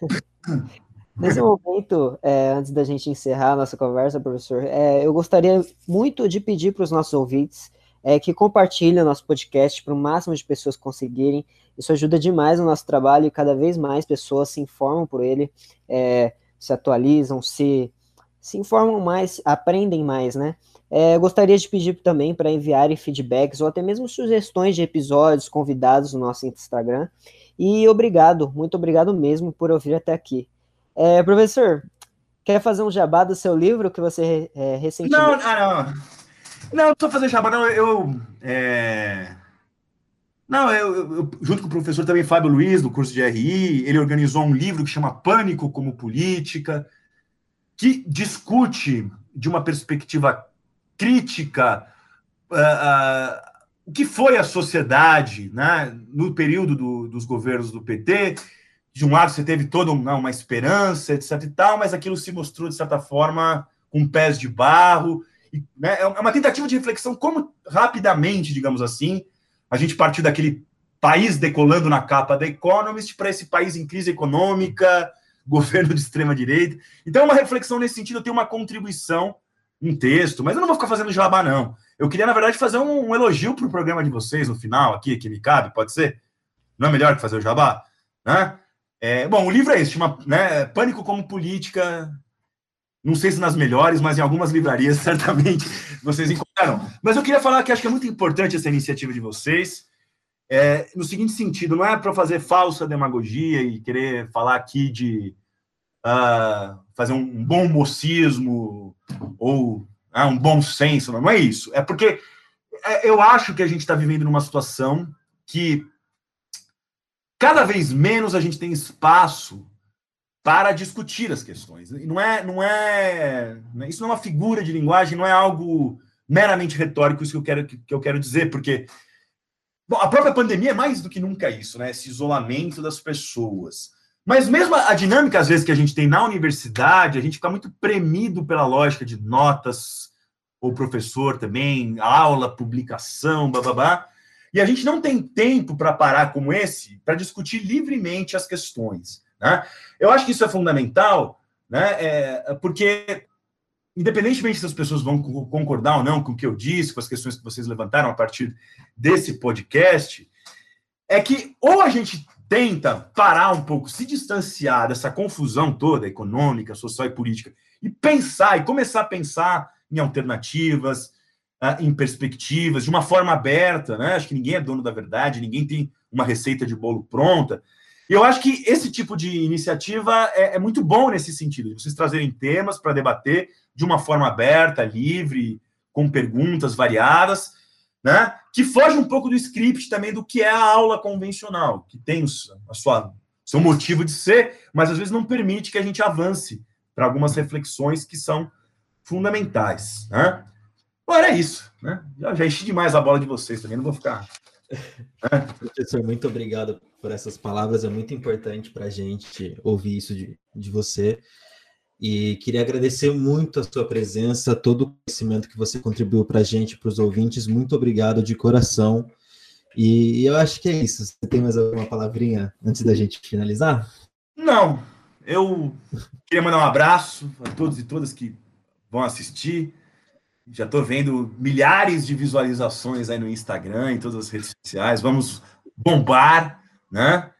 Nesse momento, é, antes da gente encerrar a nossa conversa, professor, é, eu gostaria muito de pedir para os nossos ouvintes é, que compartilhem o nosso podcast para o máximo de pessoas conseguirem. Isso ajuda demais no nosso trabalho e cada vez mais pessoas se informam por ele. É, se atualizam, se, se informam mais, aprendem mais, né? É, gostaria de pedir também para enviarem feedbacks ou até mesmo sugestões de episódios, convidados no nosso Instagram. E obrigado, muito obrigado mesmo por ouvir até aqui. É, professor, quer fazer um jabá do seu livro que você é, recentemente... Não, ah, não. Não, não estou fazendo jabá, não. Eu... É... Não, eu, eu, junto com o professor também Fábio Luiz, do curso de RI, ele organizou um livro que chama Pânico como Política, que discute de uma perspectiva crítica uh, uh, o que foi a sociedade né, no período do, dos governos do PT. De um lado, você teve toda uma, uma esperança, etc. e tal, mas aquilo se mostrou, de certa forma, com pés de barro. E, né, é uma tentativa de reflexão, como rapidamente, digamos assim, a gente partiu daquele país decolando na capa da Economist para esse país em crise econômica, governo de extrema direita. Então, uma reflexão nesse sentido, eu tenho uma contribuição, um texto, mas eu não vou ficar fazendo jabá, não. Eu queria, na verdade, fazer um, um elogio para o programa de vocês no final, aqui, que me cabe, pode ser? Não é melhor que fazer o jabá? Né? É, bom, o livro é esse, chama né, Pânico como Política. Não sei se nas melhores, mas em algumas livrarias, certamente, vocês encontrarão. Mas eu queria falar que acho que é muito importante essa iniciativa de vocês, é, no seguinte sentido, não é para fazer falsa demagogia e querer falar aqui de uh, fazer um bom mocismo ou uh, um bom senso, não é isso. É porque é, eu acho que a gente está vivendo numa situação que cada vez menos a gente tem espaço para discutir as questões. E não é, não é, isso não é uma figura de linguagem, não é algo meramente retórico, isso que eu quero, que eu quero dizer, porque bom, a própria pandemia é mais do que nunca isso, né? Esse isolamento das pessoas. Mas mesmo a, dinâmica, às vezes, que a gente tem na universidade, a gente fica muito premido pela lógica de notas, ou professor também, aula, publicação, blá. E a gente não tem tempo para parar como esse para discutir livremente as questões. Né? Eu acho que isso é fundamental, né? É, porque, independentemente se as pessoas vão concordar ou não com o que eu disse, com as questões que vocês levantaram a partir desse podcast, é que ou a gente tenta parar um pouco, se distanciar dessa confusão toda, econômica, social e política, e pensar, e começar a pensar em alternativas, ah, em perspectivas, de uma forma aberta, né? Acho que ninguém é dono da verdade, ninguém tem uma receita de bolo pronta. Eu acho que esse tipo de iniciativa é, é muito bom nesse sentido, de vocês trazerem temas para debater de uma forma aberta, livre, com perguntas variadas, né? Que foge um pouco do script também do que é a aula convencional, que tem a sua seu motivo de ser, mas às vezes não permite que a gente avance para algumas reflexões que são fundamentais, né? Agora é isso, né? Já, já enchi demais a bola de vocês também, não vou ficar. Né? Professor, muito obrigado por essas palavras, é muito importante para a gente ouvir isso de, de você. E queria agradecer muito a sua presença, todo o conhecimento que você contribuiu para a gente, para os ouvintes. Muito obrigado de coração. E eu acho que é isso. Você tem mais alguma palavrinha antes da gente finalizar? Não. Eu queria mandar um abraço a todos e todas que vão assistir. Já estou vendo milhares de visualizações aí no Instagram, em todas as redes sociais. Vamos bombar, né?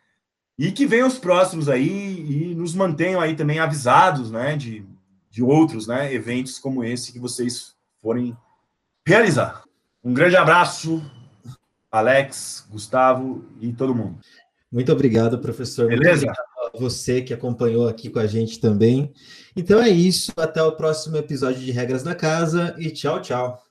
E que venham os próximos aí e nos mantenham aí também avisados, né, de, de outros, né, eventos como esse que vocês forem realizar. Um grande abraço, Alex, Gustavo e todo mundo. Muito obrigado, professor. Beleza? Muito obrigado a você que acompanhou aqui com a gente também. Então é isso. Até o próximo episódio de Regras da Casa e tchau, tchau.